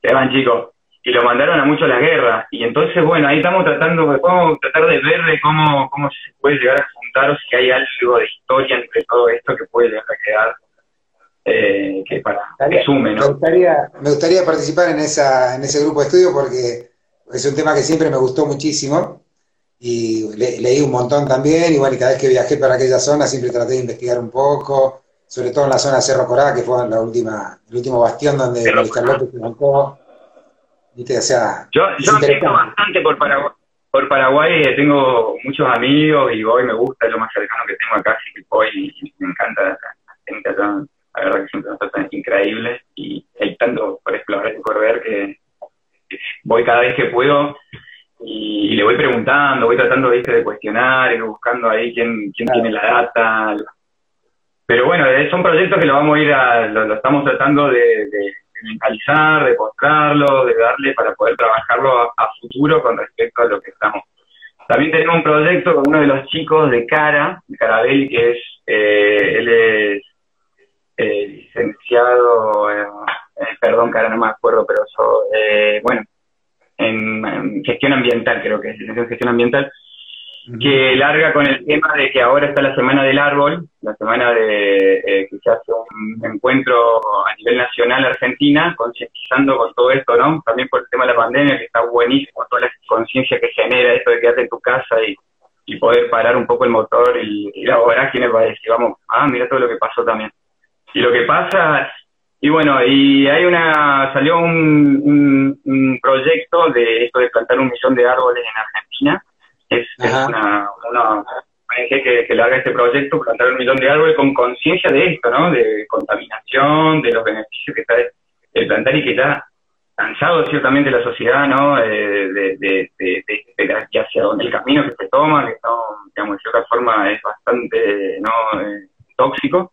se van chicos, y lo mandaron a mucho a la guerra. Y entonces, bueno, ahí estamos tratando de cómo, tratar de ver de cómo, cómo se puede llegar a juntar o si hay algo de historia entre todo esto que puede llegar a quedar, eh, que para que sume, ¿no? Me gustaría, me gustaría participar en, esa, en ese grupo de estudio porque es un tema que siempre me gustó muchísimo y leí un montón también, igual y cada vez que viajé para aquella zona siempre traté de investigar un poco, sobre todo en la zona de Cerro Corá, que fue la última, el último bastión donde Luis Carlos se yo, yo bastante por Paraguay. Por Paraguay eh, tengo muchos amigos y voy, me gusta, lo más cercano que tengo acá, así que voy y, me encanta la, gente allá. La verdad que siempre nos tratan increíbles y hay tanto por explorar y por ver que voy cada vez que puedo y, le voy preguntando, voy tratando ¿viste, de cuestionar, y buscando ahí quién, quién tiene la data. Pero bueno, eh, son proyectos que lo vamos a ir a, lo, estamos tratando de mentalizar, de mostrarlo, de darle para poder trabajarlo a, futuro con respecto a lo que estamos. También tenemos un proyecto con uno de los chicos de Cara, de Carabelli, que es, eh, él es eh, licenciado, eh, perdón, Cara, no me acuerdo, pero so, bueno, en, en, gestión ambiental, creo que es en gestión ambiental, que larga con el tema de que ahora está la Semana del Árbol, la semana de eh, que se hace un encuentro a nivel nacional Argentina, concientizando con todo esto, ¿no? También por el tema de la pandemia, que está buenísimo, toda la conciencia que genera esto de quedarte en tu casa y, poder parar un poco el motor y, y la vorágine para decir, vamos, ah, mira todo lo que pasó también. Y lo que pasa, y bueno, y hay una, salió un, un proyecto de esto de plantar un millón de árboles en Argentina, es, una, una ONG que, larga este proyecto, plantar un millón de árboles con conciencia de esto, ¿no? De contaminación, de los beneficios que trae el plantar y que ya cansado ciertamente la sociedad, ¿no? Eh, de, de, de, hacia donde el camino que se toma, que digamos, de cierta forma es bastante, ¿no? Eh, tóxico.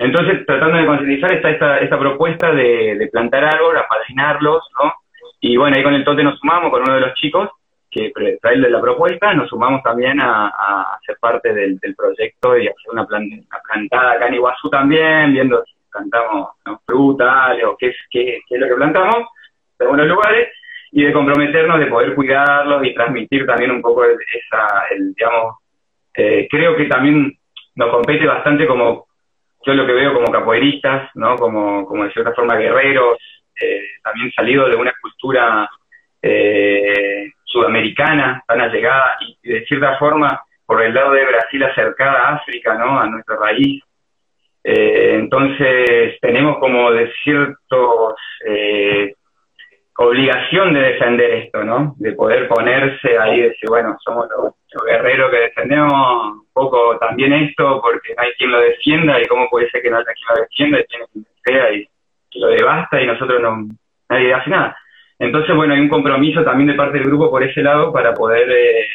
Entonces, tratando de concientizar, está esta, esta propuesta de, de plantar árboles, apadrinarlos, ¿no? Y bueno, ahí con el Tote nos sumamos, con uno de los chicos, que trae de la propuesta, nos sumamos también a, a ser parte del, proyecto y hacer una, plantada acá en Iguazú también, viendo si plantamos fruta o qué es, qué, qué es lo que plantamos en algunos lugares, y de comprometernos de poder cuidarlos y transmitir también un poco esa, el, digamos, eh, creo que también nos compete bastante como, yo lo que veo como capoeiristas, ¿no? Como, como de cierta forma guerreros, eh, también salido de una cultura eh, sudamericana tan allegada y de cierta forma por el lado de Brasil acercada a África, ¿no? A nuestra raíz. Eh, entonces tenemos como de ciertos eh, obligación de defender esto, ¿no? De poder ponerse ahí y decir, bueno, somos los, guerreros que defendemos un poco también esto, porque no hay quien lo defienda y cómo puede ser que no haya quien lo defienda y tiene quien sea y, lo devasta y nosotros no, nadie hace nada. Entonces, bueno, hay un compromiso también de parte del grupo por ese lado para poder eh,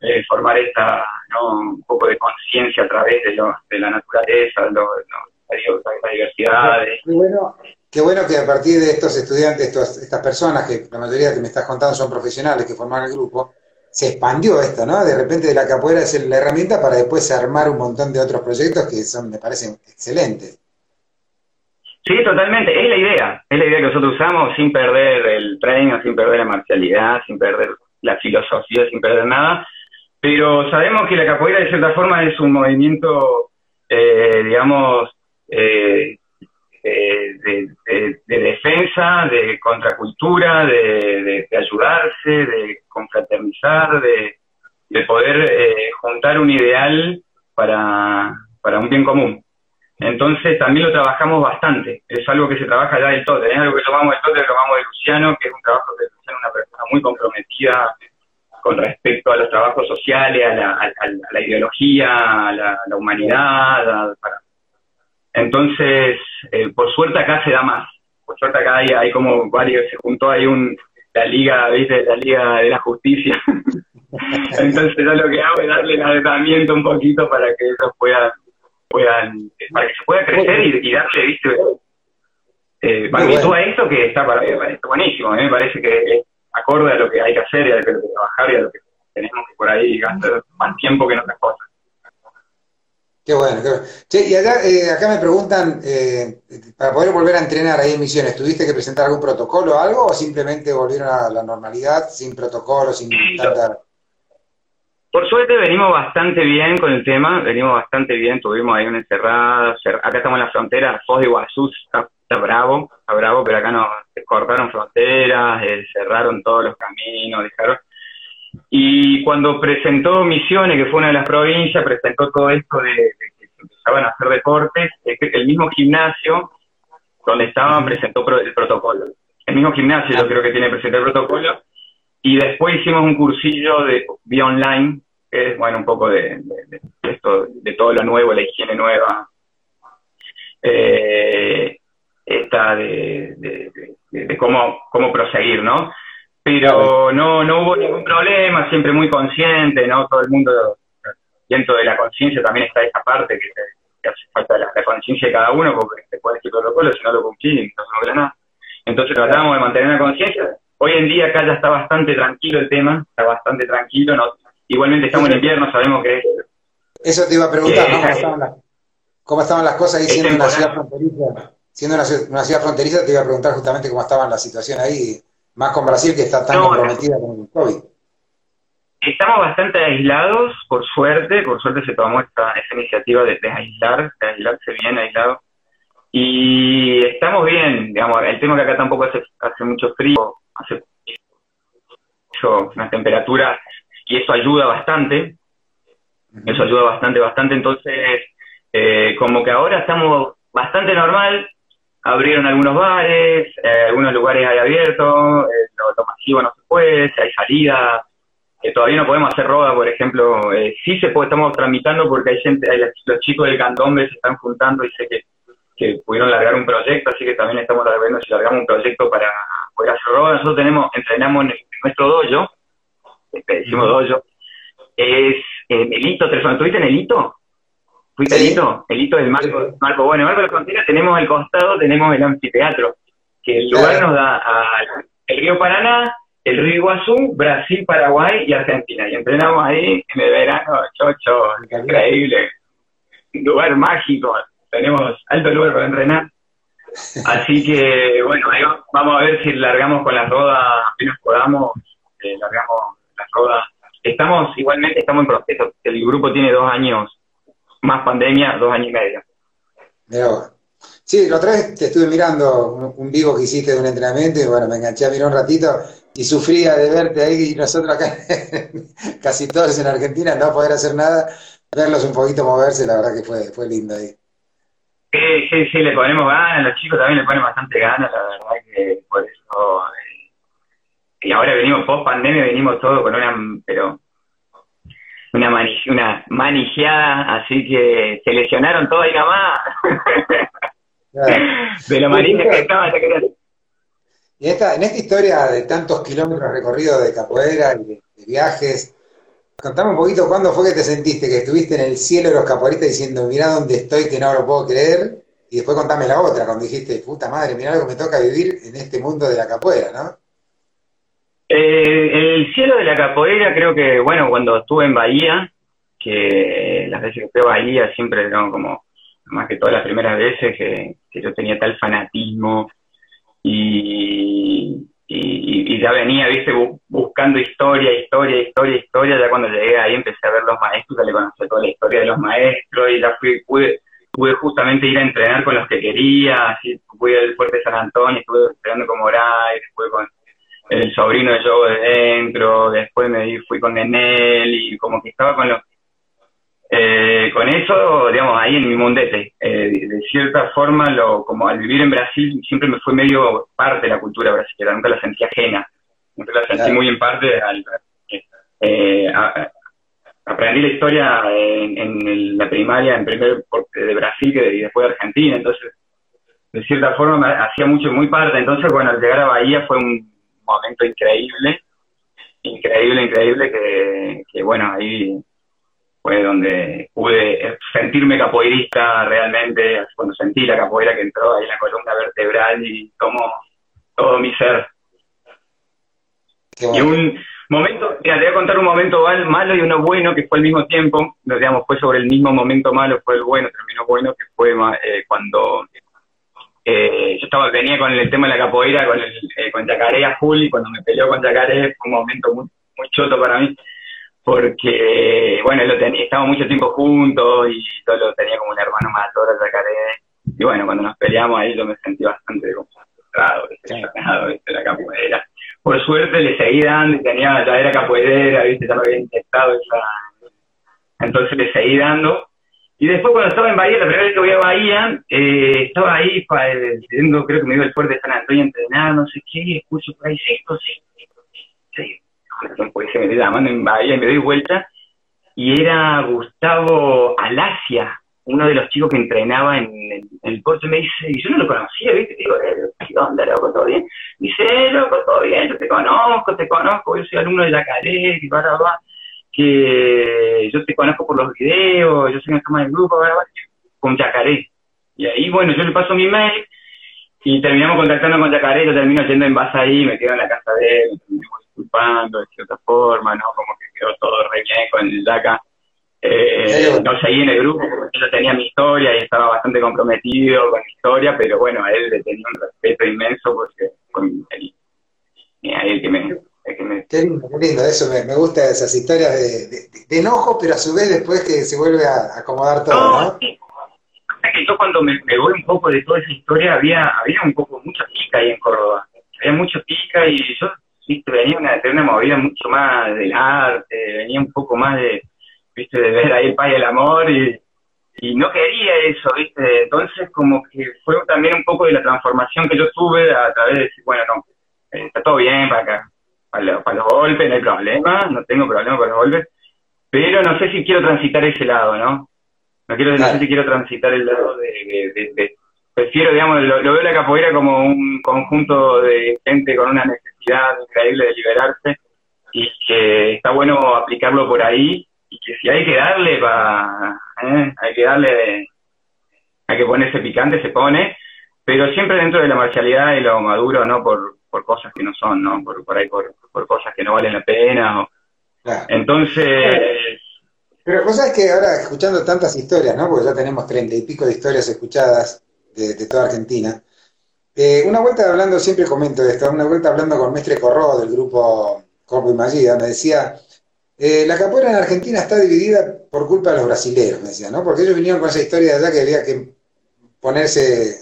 eh, formar esta, ¿no? un poco de conciencia a través de, lo, de la naturaleza, de lo, la, diversidad. bueno, Qué bueno que a partir de estos estudiantes, estas personas, que la mayoría que me estás contando son profesionales que forman el grupo, se expandió esto, ¿no? De repente de la capoeira es la herramienta para después armar un montón de otros proyectos que son, me parecen excelentes. Sí, totalmente. Es la idea. Es la idea que nosotros usamos sin perder el tren, sin perder la marcialidad, sin perder la filosofía, sin perder nada. Pero sabemos que la capoeira de cierta forma es un movimiento, eh, digamos, eh, de, defensa, de contracultura, de, ayudarse, de confraternizar, de, poder eh, juntar un ideal para, para un bien común. Entonces también lo trabajamos bastante, es algo que se trabaja ya del todo, es algo que llamamos del todo, lo llamamos de Luciano, que es un trabajo de Luciano, una persona muy comprometida con respecto a los trabajos sociales, a la, a, la ideología, a la, humanidad, para, entonces, eh, por suerte acá se da más. Por suerte acá hay, como varios, se juntó ahí un, la liga, ¿viste? La liga de la justicia. Entonces yo lo que hago es darle el un poquito para que ellos puedan, puedan para que se pueda crecer y, darle, ¿viste? Eh, magnitud a esto que está para, buenísimo, ¿eh? me parece que es acorde a lo que hay que hacer y a lo que hay que trabajar y a lo que tenemos que por ahí gastar más tiempo que en otras cosas. Qué bueno, qué bueno. y acá, eh, acá me preguntan, eh, para poder volver a entrenar ahí en Misiones, ¿tuviste que presentar algún protocolo o algo o simplemente volvieron a la normalidad sin protocolo, sin tanta... Por suerte venimos bastante bien con el tema, venimos bastante bien, tuvimos ahí una encerrada, acá estamos en la frontera, Foz de Iguazú está, bravo, está bravo, pero acá nos cortaron fronteras, eh, cerraron todos los caminos, dejaron y cuando presentó Misiones, que fue una de las provincias, presentó todo esto de, que se empezaban a hacer deportes, el mismo gimnasio donde estaban presentó el protocolo. El mismo gimnasio yo creo que tiene presente el protocolo. Y después hicimos un cursillo de vía online, que es, bueno, un poco de, esto, de todo lo nuevo, la higiene nueva. Eh, esta de, cómo, cómo proseguir, ¿no? pero no, no hubo ningún problema, siempre muy consciente, ¿no? Todo el mundo, dentro de la conciencia también está esa parte que, hace falta la, conciencia de cada uno, porque te puede decir protocolo, si no lo cumplís, entonces no nada. Entonces tratamos de mantener la conciencia. Hoy en día acá ya está bastante tranquilo el tema, está bastante tranquilo, ¿no? igualmente estamos en invierno, sabemos que... Eso te iba a preguntar, ¿no? ¿Cómo estaban, las, cosas ahí siendo una ciudad fronteriza? Siendo una, una ciudad fronteriza, te iba a preguntar justamente cómo estaban la situación ahí más con Brasil que está tan comprometida con el COVID. Estamos bastante aislados, por suerte, por suerte se tomó esta, esa iniciativa de, aislar, de aislarse bien aislado. Y estamos bien, digamos, el tema que acá tampoco hace, hace mucho frío, hace mucho, unas temperaturas, y eso ayuda bastante, eso ayuda bastante, bastante, entonces, eh, como que ahora estamos bastante normal, abrieron algunos bares, eh, algunos lugares hay abiertos, eh, lo, masivo no se puede, si hay salida, eh, todavía no podemos hacer roda, por ejemplo, sí se puede, estamos tramitando porque hay gente, los chicos del candombe se están juntando y sé que, que pudieron largar un proyecto, así que también estamos viendo si largamos un proyecto para poder hacer roda. Nosotros tenemos, entrenamos en, nuestro dojo, decimos dojo, es el hito, ¿tuviste en el hito? ¿Fuiste el hito? El hito del Marco, Marco. Bueno, en Marco de la Frontera tenemos al costado, tenemos el anfiteatro, que el lugar nos da al río Paraná, el río Iguazú, Brasil, Paraguay y Argentina. Y entrenamos ahí en el verano, chocho, increíble. Lugar mágico. Tenemos alto lugar para entrenar. Así que, bueno, vamos a ver si largamos con las rodas, apenas podamos, eh, largamos las rodas. Estamos, igualmente, estamos en proceso. El grupo tiene dos años más pandemia, dos años y medio. Sí, la otra vez te estuve mirando un, vivo que hiciste de un entrenamiento y bueno, me enganché a mirar un ratito y sufría de verte ahí y nosotros acá, casi todos en Argentina, no poder hacer nada, verlos un poquito moverse, la verdad que fue, fue lindo ahí. Sí, sí, sí, le ponemos ganas, los chicos también le ponen bastante ganas, la verdad que por eso... Eh, y ahora venimos post pandemia, venimos todos con una, pero una, una manijeada, así que se lesionaron todos ahí nomás. de lo manija que estaba, Y esta, en esta historia de tantos kilómetros recorridos de capoeira y de, viajes, contame un poquito cuándo fue que te sentiste, que estuviste en el cielo de los capoeiristas diciendo, mirá dónde estoy, que no lo puedo creer, y después contame la otra, cuando dijiste, puta madre, mirá lo que me toca vivir en este mundo de la capoeira, ¿no? Eh, el cielo de la capoeira, creo que, bueno, cuando estuve en Bahía, que las veces que fui a Bahía siempre ¿no? como, más que todas las primeras veces, que, yo tenía tal fanatismo y, y, ya venía, viste, buscando historia, historia, historia, historia. Ya cuando llegué ahí empecé a ver los maestros, ya le conocí toda la historia de los maestros y ya fui, pude, pude justamente ir a entrenar con los que quería. Así, fui al Fuerte San Antonio, estuve entrenando con Moray, después con el sobrino de Joe de dentro, después me fui con Nenel y como que estaba con los eh, con eso, digamos, ahí en mi mundete, eh, de cierta forma, lo, como al vivir en Brasil, siempre me fue medio parte de la cultura brasileña, nunca la sentí ajena, nunca la sentí muy en parte. Al, eh, aprendí la historia en, la primaria, en primer de Brasil y después de Argentina, entonces, de cierta forma, me hacía mucho, muy parte. Entonces, bueno, al llegar a Bahía fue un momento increíble, increíble, increíble, que, que bueno, ahí fue donde pude sentirme capoeirista realmente, cuando sentí la capoeira que entró ahí en la columna vertebral y como todo mi ser. Y un momento, te voy a contar un momento malo y uno bueno que fue al mismo tiempo, digamos, fue sobre el mismo momento malo, fue el bueno, terminó bueno, que fue eh, cuando eh, yo estaba venía con el tema de la capoeira, con, el, eh, con Yacaré a full, y cuando me peleó con Yacaré fue un momento muy, muy choto para mí, porque, bueno, lo estábamos mucho tiempo juntos y yo lo tenía como un hermano mayor a Yacaré, y bueno, cuando nos peleamos ahí yo me sentí bastante frustrado, de la capoeira. Por suerte le seguí dando y tenía, ya era capoeira, ¿viste? ya me había intentado. Entonces le seguí dando y después cuando estaba en Bahía, la primera vez que voy a Bahía, eh, estaba ahí creo que me iba el fuerte de San Antonio a entrenar, no sé qué, escucho por ahí, sí, sí, sí. Pues se me llamando en Bahía y me doy vuelta, y era Gustavo Alasia, uno de los chicos que entrenaba en, el puerto, y me dice, y yo no lo conocía, ¿viste? Digo, eh, ¿qué onda, loco? ¿Todo bien? Dice, eh, loco, todo bien, yo te conozco, te conozco, yo soy alumno de la y va, va que yo te conozco por los videos, yo soy una cama del grupo, con Yacaré. Y ahí, bueno, yo le paso mi mail y terminamos contactando con Yacaré, yo termino yendo en base ahí, me quedo en la casa de él, me disculpando de cierta forma, ¿no? Como que quedó todo re bien con el Yaca. Eh, no seguí en el grupo porque yo tenía mi historia y estaba bastante comprometido con mi historia, pero bueno, a él le tenía un respeto inmenso porque con él, a él que me, Qué lindo, qué lindo, eso me, me gusta esas historias de, de, enojo, pero a su vez después que se vuelve a acomodar todo, ¿no? que yo cuando me, me, voy un poco de toda esa historia, había había un poco, mucha pica ahí en Córdoba. Había mucha pica y yo ¿viste? venía una, de una movida mucho más del arte, venía un poco más de, viste, de ver ahí el paz y el amor y, y no quería eso, viste. Entonces como que fue también un poco de la transformación que yo tuve a través de decir, bueno, no, eh, está todo bien para acá para, para, los golpes, no hay problema, no tengo problema con los golpes, pero no sé si quiero transitar ese lado, ¿no? No, quiero, no sé si quiero transitar el lado de... prefiero, digamos, lo, veo la capoeira como un conjunto de gente con una necesidad increíble de liberarse y que está bueno aplicarlo por ahí y que si hay que darle para, ¿eh? hay que darle, hay que ponerse picante, se pone, pero siempre dentro de la marcialidad y lo maduro, ¿no? Por, por cosas que no son, ¿no? Por, por ahí, por, por cosas que no valen la pena. O... Entonces... Pero vos sabés que ahora, escuchando tantas historias, ¿no? Porque ya tenemos treinta y pico de historias escuchadas de, toda Argentina. Eh, una vuelta hablando, siempre comento esto, una vuelta hablando con Mestre Corró del grupo Corpo y Magida, me decía, eh, la capoeira en Argentina está dividida por culpa de los brasileros, me decía, ¿no? Porque ellos vinieron con esa historia de allá que había que ponerse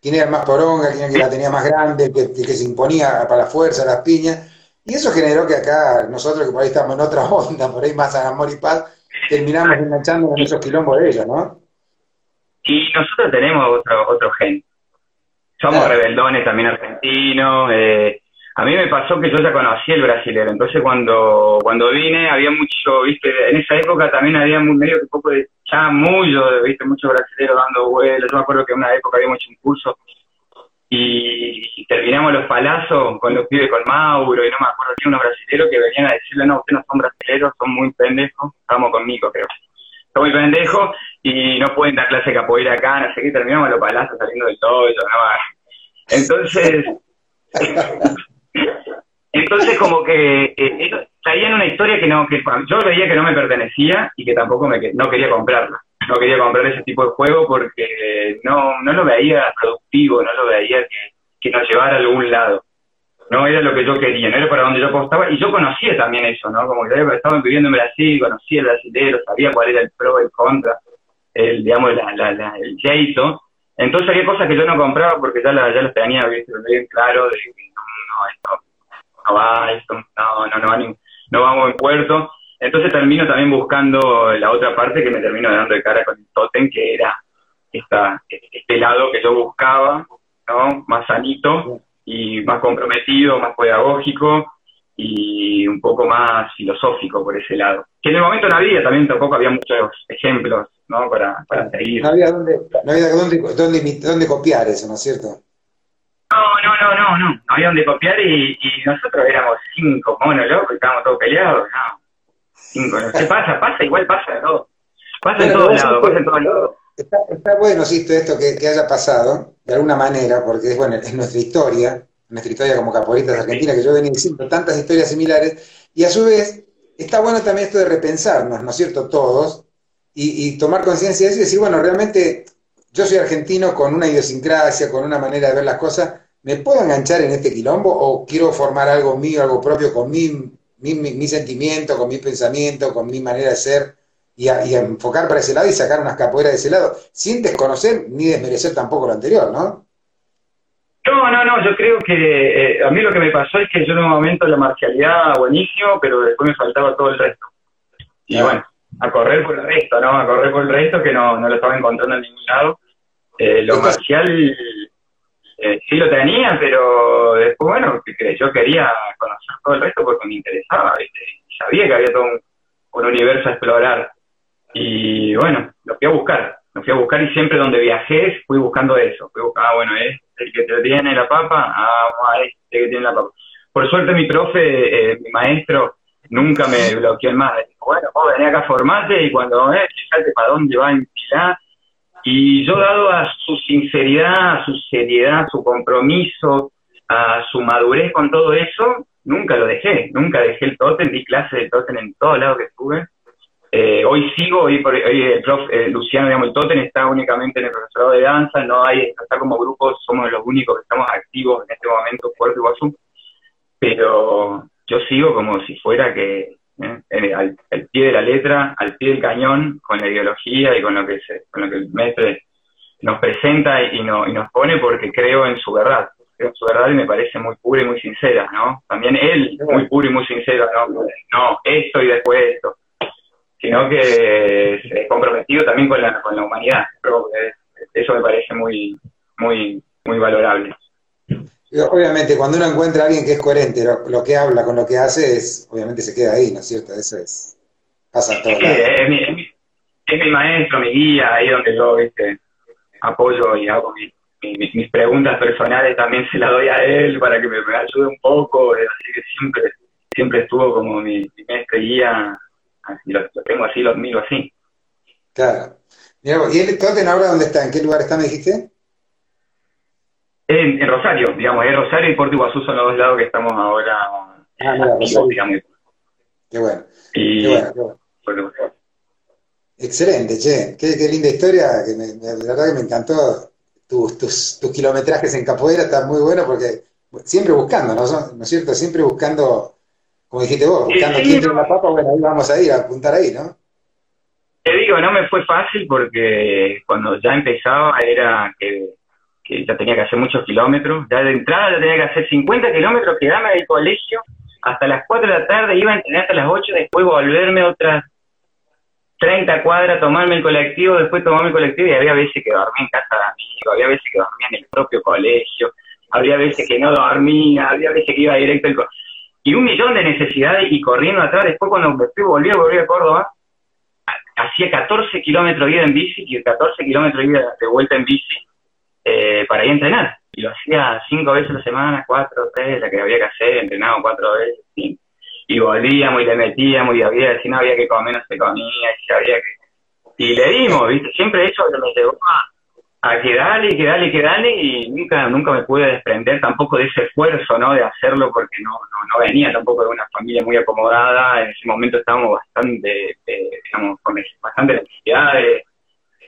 quién, era más poronga, quién la tenía más grande, que, que se imponía para la fuerza, las piñas. Y eso generó que acá, nosotros que por ahí estamos en otra onda, por ahí más en amor y paz, terminamos enganchando en esos quilombos de ellos, ¿no? Y nosotros tenemos otro, otro gen. Somos rebeldones también argentinos. Eh, a mí me pasó que yo ya conocí el brasilero, entonces cuando cuando vine había mucho, viste, en esa época también había muy, medio que poco de chamullo, viste, muchos brasileros dando vuelos. Yo me acuerdo que en una época habíamos hecho un curso y, terminamos los palazos con los pibes con Mauro y no me acuerdo si unos brasileros que venían a decirle, no, ustedes no son brasileros, son muy pendejos, estamos conmigo creo. Son muy pendejos y no pueden dar clase de capoeira acá, no sé qué, terminamos los palazos saliendo del todo, no Entonces, entonces como que eh, en una historia que no, que yo veía que no me pertenecía y que tampoco me, no quería comprarla. No quería comprar ese tipo de juego porque no, no lo veía productivo, no lo veía que, que nos llevara a algún lado. No era lo que yo quería, no era para donde yo apostaba. Y yo conocía también eso, ¿no? Como que estaba viviendo en Brasil, conocía el brasilero, sabía cuál era el pro, el contra, el, digamos, la, la, el jeito. Entonces había cosas que yo no compraba porque ya, la, ya las tenía bien claro de que no, no, esto no va, esto no, no, no va ni, no vamos en puerto. Entonces termino también buscando la otra parte que me termino dando de cara con el totem, que era esta, este lado que yo buscaba, ¿no? Más sanito y más comprometido, más pedagógico y un poco más filosófico por ese lado. Que en el momento no había, también tampoco había muchos ejemplos, ¿no? Para, para seguir. No había dónde, no había dónde, dónde, dónde copiar eso, ¿no es cierto? No, no, no, no, no, no había donde copiar y, y nosotros éramos cinco monos locos, estábamos todos peleados, no. Cinco, no. ¿Qué pasa? Pasa, igual pasa de todo. Pasa en todos lados, pasa en todos lados. Está, está bueno, Sisto, esto que, que, haya pasado, de alguna manera, porque es bueno, es nuestra historia, nuestra historia como caporistas de Argentina, que yo venía diciendo tantas historias similares, y a su vez, está bueno también esto de repensarnos, ¿no es cierto?, todos, y, y tomar conciencia de eso y decir, bueno, realmente yo soy argentino con una idiosincrasia, con una manera de ver las cosas, ¿me puedo enganchar en este quilombo o quiero formar algo mío, algo propio con mi, mi, mi, sentimiento, con mi pensamiento, con mi manera de ser y, enfocar para ese lado y sacar unas capoeiras de ese lado, sin desconocer ni desmerecer tampoco lo anterior, ¿no? No, no, no, yo creo que eh, a mí lo que me pasó es que yo en un momento la marcialidad buenísimo, pero después me faltaba todo el resto. Y bueno, a correr por el resto, ¿no? A correr por el resto que no, no lo estaba encontrando en ningún lado. Eh, lo marcial eh, sí lo tenía, pero después, bueno, que yo quería conocer todo el resto porque me interesaba, ¿viste? sabía que había todo un, universo a explorar. Y bueno, lo fui a buscar, lo fui a buscar y siempre donde viajé fui buscando eso. Fui buscando, ah, bueno, es el que te tiene la papa, ah, este que tiene la papa. Por suerte mi profe, eh, mi maestro, nunca me bloqueó más. Bueno, vos acá a formarte y cuando, eh, fíjate para dónde va Pilar, y yo dado a su sinceridad, a su seriedad, a su compromiso, a su madurez con todo eso, nunca lo dejé, nunca dejé el tótem, di clases de tótem en todos lados que estuve. Eh, hoy sigo, hoy, hoy el prof eh, Luciano, digamos, el está únicamente en el profesorado de danza, no hay, está como grupo, somos los únicos que estamos activos en este momento, Puerto Iguazú, pero yo sigo como si fuera que ¿eh? al, pie de la letra, al pie del cañón, con la ideología y con lo que, se, con lo que el mestre nos presenta y, no, y nos pone porque creo en su verdad. Creo en su verdad y me parece muy pura y muy sincera, ¿no? También él, muy puro y muy sincero, ¿no? No, esto y después esto. Sino que es comprometido también con la, con la humanidad. Creo que eso me parece muy, muy, muy valorable. Obviamente, cuando uno encuentra a alguien que es coherente, lo, que habla con lo que hace, es, obviamente se queda ahí, ¿no es cierto? Eso es, pasa todo. es, mi, es, mi, maestro, mi guía, ahí donde yo ¿viste? apoyo y hago mis preguntas personales, también se las doy a él para que me, ayude un poco, así que siempre, siempre estuvo como mi, mi maestro guía Así lo, tengo así, lo admiro así. Claro. ¿Y el Totten ahora dónde está? ¿En qué lugar está, me dijiste? En, Rosario, digamos, en Rosario y Puerto Iguazú son los dos lados que estamos ahora ah, mira, Rosario. Qué bueno. Y, qué bueno, Excelente, che. Qué, linda historia. Que me, la verdad que me encantó. Tus, tus, tus kilometrajes en capoeira están muy buenos porque siempre buscando, ¿no? ¿no es cierto? Siempre buscando, como dijiste vos, buscando quién tiene la papa, bueno, ahí vamos a ir, a apuntar ahí, ¿no? Te digo, no me fue fácil porque cuando ya empezaba era que, que ya tenía que hacer muchos kilómetros. Ya de entrada ya tenía que hacer 50 kilómetros, quedarme del colegio hasta las 4 de la tarde, iba a entrenar hasta las 8, después volverme otras 30 cuadras, tomarme el colectivo, después tomarme el colectivo y había veces que dormía en casa de amigos, había veces que dormía en el propio colegio, había veces que no dormía, había veces que iba directo al y un millón de necesidades y corriendo atrás. Después cuando me fui, volví, volví a Córdoba, hacía 14 kilómetros de ida en bici y 14 kilómetros de ida de vuelta en bici eh, para ir a entrenar. Y lo hacía cinco veces a la semana, cuatro, tres, la que había que hacer, entrenaba cuatro veces, cinco y volvíamos y le metíamos y había, si no había que comer, no se comía, y había que... Y le dimos, ¿viste? Siempre eso me llevó a, a que dale, que dale, que dale, y nunca, nunca me pude desprender tampoco de ese esfuerzo, ¿no? De hacerlo porque no, no, venía tampoco de una familia muy acomodada, en ese momento estábamos bastante, digamos, con bastante necesidades,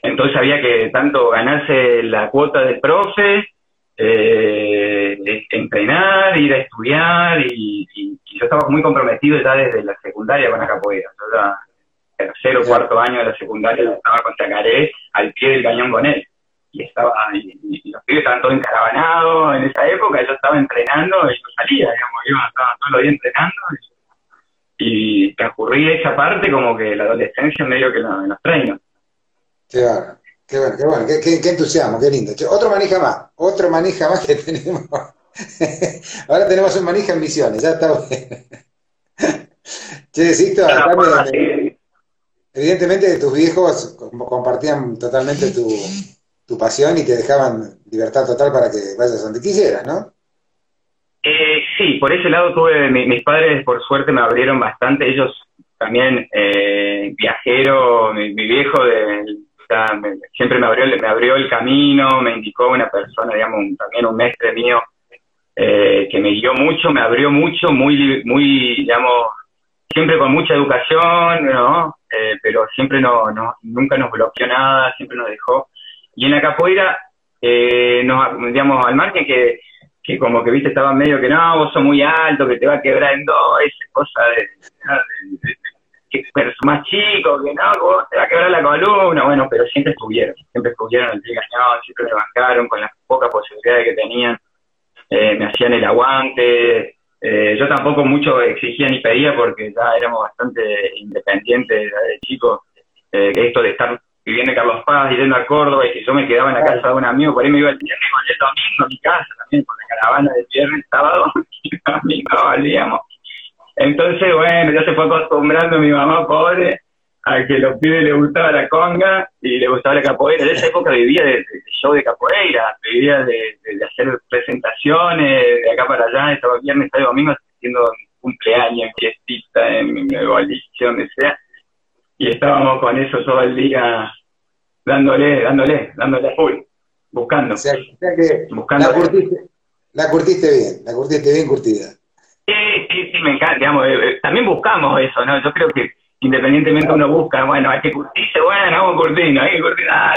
entonces había que tanto ganarse la cuota del profe, eh, entrenar, ir a estudiar y, yo estaba muy comprometido ya desde la secundaria con la capoeira. Yo ya tercero o cuarto año de la secundaria estaba con Chacaré al pie del cañón con él. Y estaba y, los pibes estaban todos encaravanados en esa época, yo estaba entrenando y yo salía, digamos, yo estaba todo el día entrenando y, y transcurrí esa parte como que la adolescencia medio que en los, los treinos. Claro. Qué bueno, qué bueno, qué, entusiasmo, qué lindo. Otro manija más, otro manija más que tenemos. Ahora tenemos un manija en misiones, ya está bueno. che, Sixto, evidentemente tus viejos compartían totalmente tu, tu, pasión y te dejaban libertad total para que vayas donde quisieras, ¿no? Eh, sí, por ese lado tuve, mis padres por suerte me abrieron bastante, ellos también eh, viajeros, mi, mi viejo del siempre me abrió, me abrió el camino, me indicó una persona, digamos, también un mestre mío, eh, que me guió mucho, me abrió mucho, muy, muy, digamos, siempre con mucha educación, ¿no? Eh, pero siempre no, no, nunca nos bloqueó nada, siempre nos dejó. Y en la capoeira, eh, nos, digamos, al margen que, que como que, viste, estaba medio que no, vos sos muy alto, que te va a quebrar en dos, esa cosa de, que más chico, que no, vos te va a quebrar la columna, bueno, pero siempre estuvieron, siempre estuvieron el cañón, siempre me bancaron con las pocas posibilidades que tenían, eh, me hacían el aguante, eh, yo tampoco mucho exigía ni pedía porque ya éramos bastante independientes de chicos, eh, esto de estar viviendo en Carlos Paz, yendo a Córdoba y que yo me quedaba en la casa de un amigo, por ahí me iba el viernes el domingo a mi casa también, con la caravana de viernes, sábado y domingo volvíamos entonces, bueno, ya se fue acostumbrando mi mamá pobre a que los pibes le gustaba la conga y le gustaba la capoeira. En esa época vivía de, show de capoeira, vivía de, hacer presentaciones de acá para allá, estaba viernes, sábado domingo haciendo cumpleaños, fiestita, en mi boliche, donde sea. Y estábamos con eso todo el día dándole, dándole, dándole full, buscando. O sea, que buscando la curtiste, la curtiste bien, la curtiste bien curtida. Sí, sí, sí, me encanta, digamos, eh, eh, también buscamos eso, ¿no? Yo creo que independientemente uno busca, bueno, hay que curtirse, bueno, vamos a curtir, no hay que curtir nada,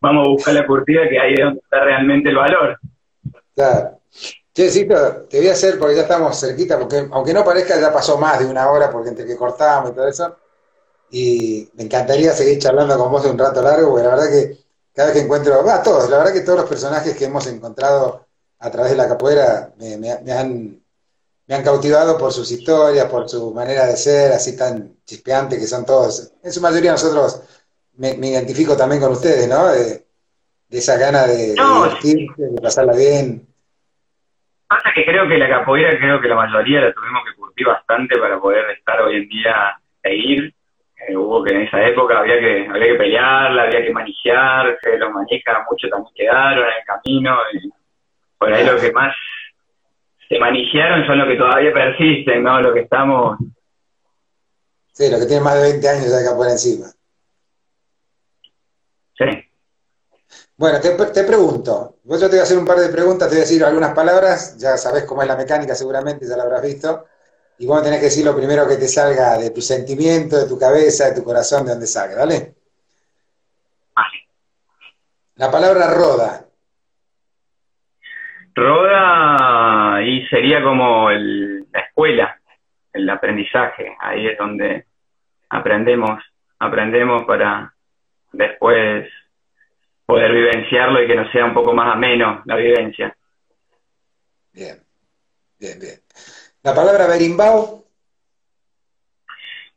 vamos a buscar la curtida que ahí es donde está realmente el valor. Claro. Che, sí, pero te voy a hacer, porque ya estamos cerquita, porque aunque no parezca, ya pasó más de una hora, porque entre que cortábamos y todo eso, y me encantaría seguir charlando con vos de un rato largo, porque la verdad que cada vez que encuentro, va, todos, la verdad que todos los personajes que hemos encontrado a través de la capoeira me han me han cautivado por sus historias, por su manera de ser, así tan chispeante que son todos. En su mayoría nosotros me, identifico también con ustedes, ¿no? De, esa gana de, divertirse, de pasarla bien. Pasa que creo que la capoeira, creo que la mayoría la tuvimos que curtir bastante para poder estar hoy en día e ir. Eh, hubo que en esa época había que había que pelearla, había que manejarse, los manejas muchos también quedaron en el camino. Y por ahí lo que más se manijearon son los que todavía persisten, ¿no? Lo que estamos Sí, lo que tiene más de 20 años ya acá por encima. Sí. Bueno, te, te pregunto, yo te voy a hacer un par de preguntas, te voy a decir algunas palabras, ya sabes cómo es la mecánica seguramente, ya lo habrás visto, y vos tenés que decir lo primero que te salga de tu sentimiento, de tu cabeza, de tu corazón, de donde salga, ¿vale? Vale. La palabra roda. Roda y sería como el- la escuela, el aprendizaje. Ahí es donde aprendemos, aprendemos para después poder vivenciarlo y que nos sea un poco más ameno la vivencia. Bien, bien, bien. La palabra berimbau.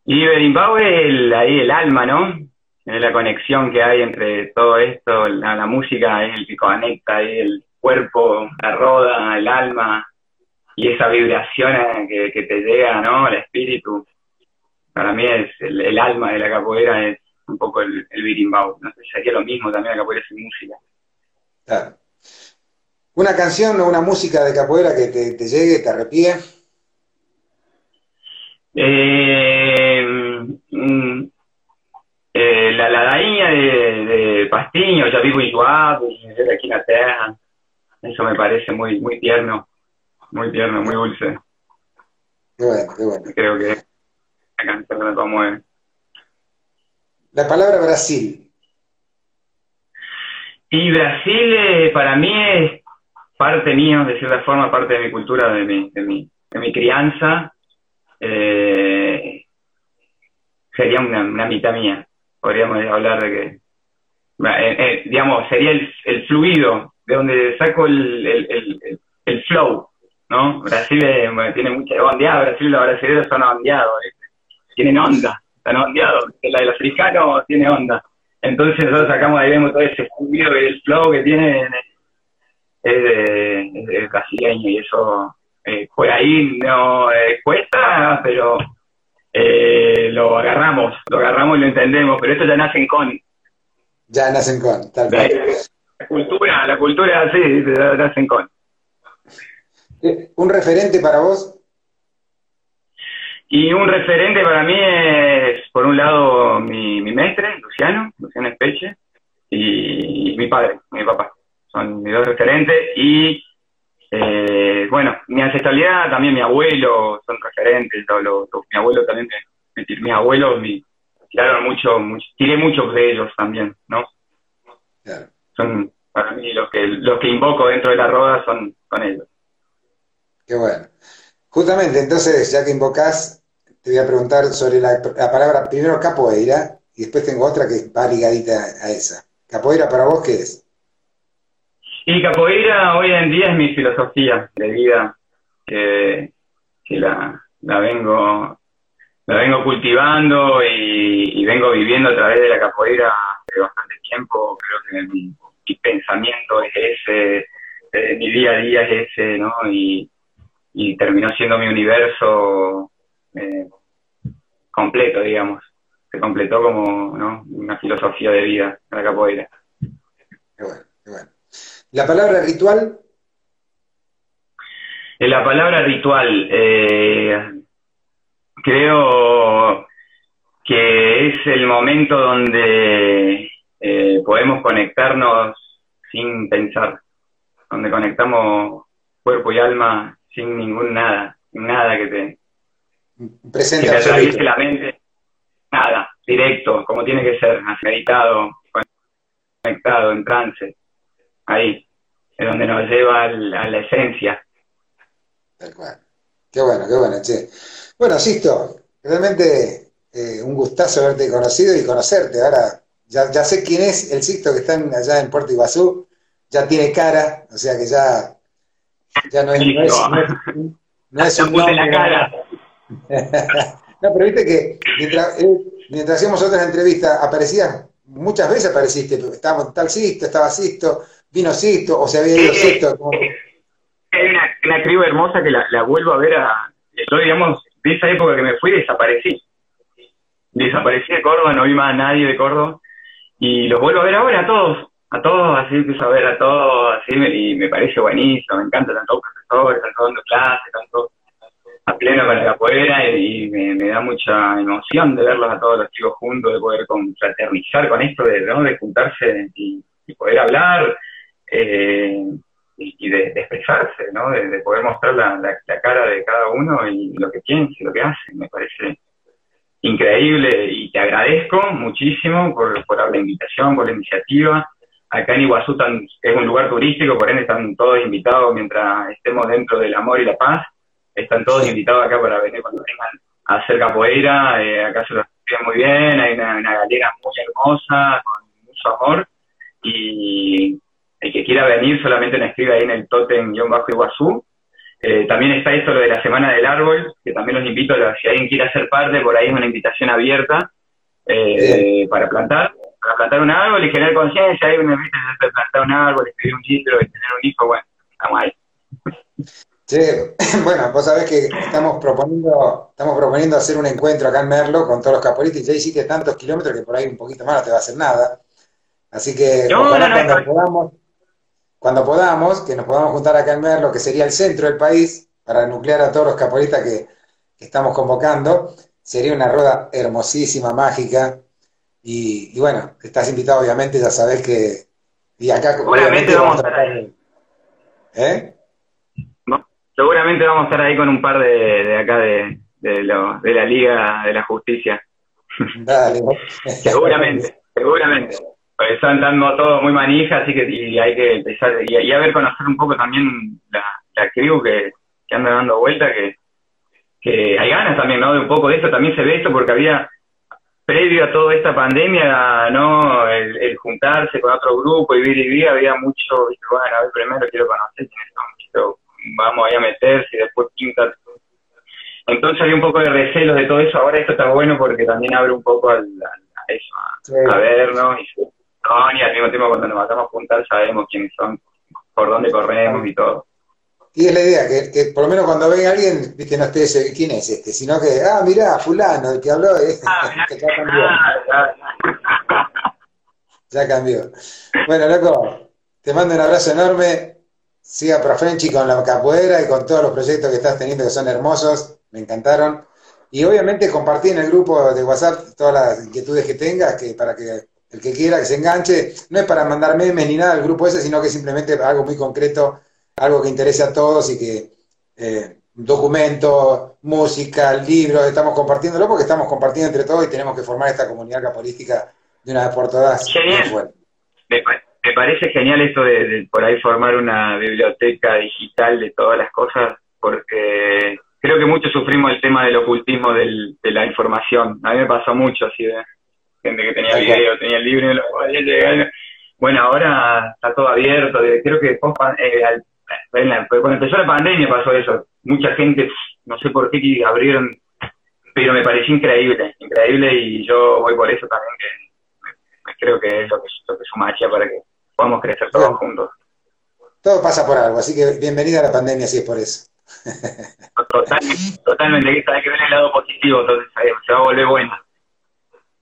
Y Berimbau es el, ahí el alma, ¿no? Es la conexión que hay entre todo esto, la, la música es el que conecta ahí el cuerpo, la roda, el alma, y esa vibración eh, que, que te llega, ¿no? El espíritu. Para mí es el, el alma de la capoeira, es un poco el, el birimbau. No sé, sería lo mismo también la capoeira sin música. Claro. Una canción o una música de capoeira que te, te llegue, te arrepie. Eh, mm, eh, la ladainha de, de Pastinho, ya vivo enjoado, desde aquí en la tierra. Eso me parece muy, muy tierno, muy tierno, muy dulce. Qué bueno, qué bueno. Creo que la canción me conmueve. La palabra Brasil. Y Brasil eh, para mí es parte mío, de cierta forma, parte de mi cultura, de mi, de mi, de mi crianza. Eh, sería una, una mitad mía. Podríamos hablar de que, eh, eh, digamos, sería el, el fluido, de donde saco el, el, el, el- el flow, ¿no? Brasil eh, bueno, tiene mucha ondeada, Brasil los brasileños son ondeados, tienen onda, están ondeados, la de los africanos tiene onda. Entonces nosotros sacamos ahí, vemos todo ese fluido y el flow que tiene, es, de- es brasileño y eso, eh, por ahí no eh, cuesta, pero eh, lo agarramos, lo agarramos y lo entendemos, pero esto ya nacen con. Ya nacen con, tal cual. La cultura, la cultura así, ya nacen con. Eh, ¿Un referente para vos? Y un referente para mí es, por un lado, mi, mi maestre, Luciano, Luciano Espeche, y mi padre, mi papá. Son mis dos referentes. Y, eh, bueno, mi ancestralidad, también mi abuelo, son referentes. lo- lo- mi abuelo también, me, me- mis abuelos me tiraron mucho, mucho, tiré muchos de ellos también, ¿no? Claro. Son, para mí, los que, los que invoco dentro de la roda son, son ellos. Qué bueno. Justamente, entonces, ya que invocás, te voy a preguntar sobre la, la palabra, primero capoeira, y después tengo otra que va ligadita a esa. Capoeira para vos, ¿qué es? Y capoeira hoy en día es mi filosofía de vida, que, la, la vengo la vengo cultivando y, vengo viviendo a través de la capoeira hace bastante tiempo. Creo que mi, mi pensamiento es ese, eh, mi día a día es ese, ¿no? Y, y terminó siendo mi universo eh, completo, digamos. Se completó como ¿no? una filosofía de vida la capoeira. Qué bueno, qué bueno. La palabra ritual, En la palabra ritual, eh, creo que es el momento donde eh, podemos conectarnos sin pensar, donde conectamos cuerpo y alma sin ningún nada, nada que te, que presente te atraviese la mente, nada, directo, como tiene que ser, meditado, conectado, en trance, ahí, es donde nos lleva al- a la esencia. Tal cual. Qué bueno, qué bueno, che. Bueno, Sisto, realmente eh, un gustazo haberte conocido y conocerte. Ahora ya, ya sé quién es el Sisto que está allá en Puerto Iguazú, ya tiene cara, o sea que ya, ya no es, no es, no no es un la cara. No, pero viste que mientras, eh, mientras hacíamos otra entrevista, aparecían, muchas veces apareciste, estábamos tal Sisto, estaba Sisto, vino Sisto, o se había ido Sisto. como- Hay una, una tribu hermosa que la, la vuelvo a ver a. Yo, digamos, de esa época que me fui, desaparecí. Desaparecí de Córdoba, no vi más a nadie de Córdoba. Y los vuelvo a ver ahora a todos. A todos, así empiezo a ver a todos, así, y me parece buenísimo, me encanta, todos profesores, todos dando clases, están todos. pleno con la capoeira y, me, da mucha emoción de verlos a todos los chicos juntos, de poder confraternizar con esto, de, ¿no? de juntarse y, poder hablar eh, y, de, expresarse, ¿no? de, poder mostrar la, cara de cada uno y lo que piensa y lo que hace. Me parece increíble y te agradezco muchísimo por, por la invitación, por la iniciativa. Acá en Iguazú es un lugar turístico, por ende están todos invitados mientras estemos dentro del amor y la paz están todos invitados acá para venir cuando vengan a hacer capoeira, eh, acá se reciben muy bien, hay una, galera muy hermosa, con mucho amor, y el que quiera venir solamente me escribe ahí en el totem-iguazú. Eh, también está esto lo de la Semana del Árbol, que también los invito, a, si alguien quiere hacer parte, por ahí es una invitación abierta eh, para plantar, para plantar un árbol y generar conciencia, hay una invitación de plantar un árbol, escribir un libro y tener un hijo, bueno, estamos ahí. Sí, bueno, vos sabés que estamos proponiendo, estamos proponiendo hacer un encuentro acá en Merlo con todos los caporistas y ya hiciste tantos kilómetros que por ahí un poquito más no te va a hacer nada. Así que cuando podamos, cuando podamos, que nos podamos juntar acá en Merlo, que sería el centro del país, para nuclear a todos los caporistas que, estamos convocando, sería una rueda hermosísima, mágica. Y, bueno, estás invitado, obviamente, ya sabés que. Y acá, obviamente, vamos a estar ahí. ¿Eh? Seguramente vamos a estar ahí con un par de, acá de, de, la Liga de la Justicia. Dale. seguramente, seguramente. Están dando todo muy manija, así que y hay que empezar y, a ver conocer un poco también la, la crew que, que anda dando vuelta, que, que hay ganas también, ¿no? De un poco de esto, también se ve esto porque había, previo a toda esta pandemia, ¿no? El, juntarse con otro grupo y vivir y vivir, había mucho, bueno, a ver, primero quiero conocer quiénes son, vamos ahí a meterse y después pintar. Entonces hay un poco de recelos de todo eso. Ahora esto está bueno porque también abre un poco a, eso, a, vernos y, y al mismo tiempo cuando nos matamos a juntar sabemos quiénes son, por dónde corremos y todo. Y es la idea, que, por lo menos cuando venga alguien, viste, no esté quién es este, sino que, ah, mirá, fulano, el que habló, este, ah, que ya cambió. ya cambió. Bueno, loco, te mando un abrazo enorme, siga Profenchi con la capoeira y con todos los proyectos que estás teniendo que son hermosos, me encantaron. Y obviamente compartí en el grupo de WhatsApp todas las inquietudes que tengas, que para que el que quiera que se enganche, no es para mandar memes ni nada al grupo ese, sino que simplemente algo muy concreto, algo que interese a todos y que eh, documento, música, libros, estamos compartiéndolo porque estamos compartiendo entre todos y tenemos que formar esta comunidad caporística de una vez por todas. Genial me parece genial esto de, por ahí formar una biblioteca digital de todas las cosas, porque creo que muchos sufrimos el tema del ocultismo del, de la información. A mí me pasó mucho así de gente que tenía video, tenía el libro lo podía llegar. Bueno, ahora está todo abierto. Creo que eh, cuando empezó la pandemia pasó eso. Mucha gente, no sé por qué abrieron, pero me pareció increíble, increíble y yo voy por eso también que creo que es lo que, lo que suma para que podamos crecer todos juntos. Todo pasa por algo, así que bienvenida a la pandemia si es por eso. Totalmente, totalmente, hay que ver el lado positivo, entonces se va a volver bueno.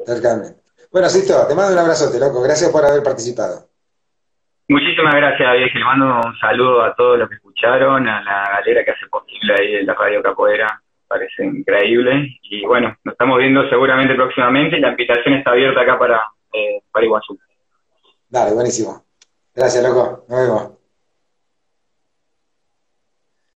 Totalmente. Bueno, Sisto, te mando un abrazote, loco. Gracias por haber participado. Muchísimas gracias, Vieja. Le mando un saludo a todos los que escucharon, a la galera que hace posible ahí en la Radio Capoeira. Parece increíble. Y bueno, nos estamos viendo seguramente próximamente y la invitación está abierta acá para, eh, para Iguazú. Dale, buenísimo. Gracias, loco. Nos vemos.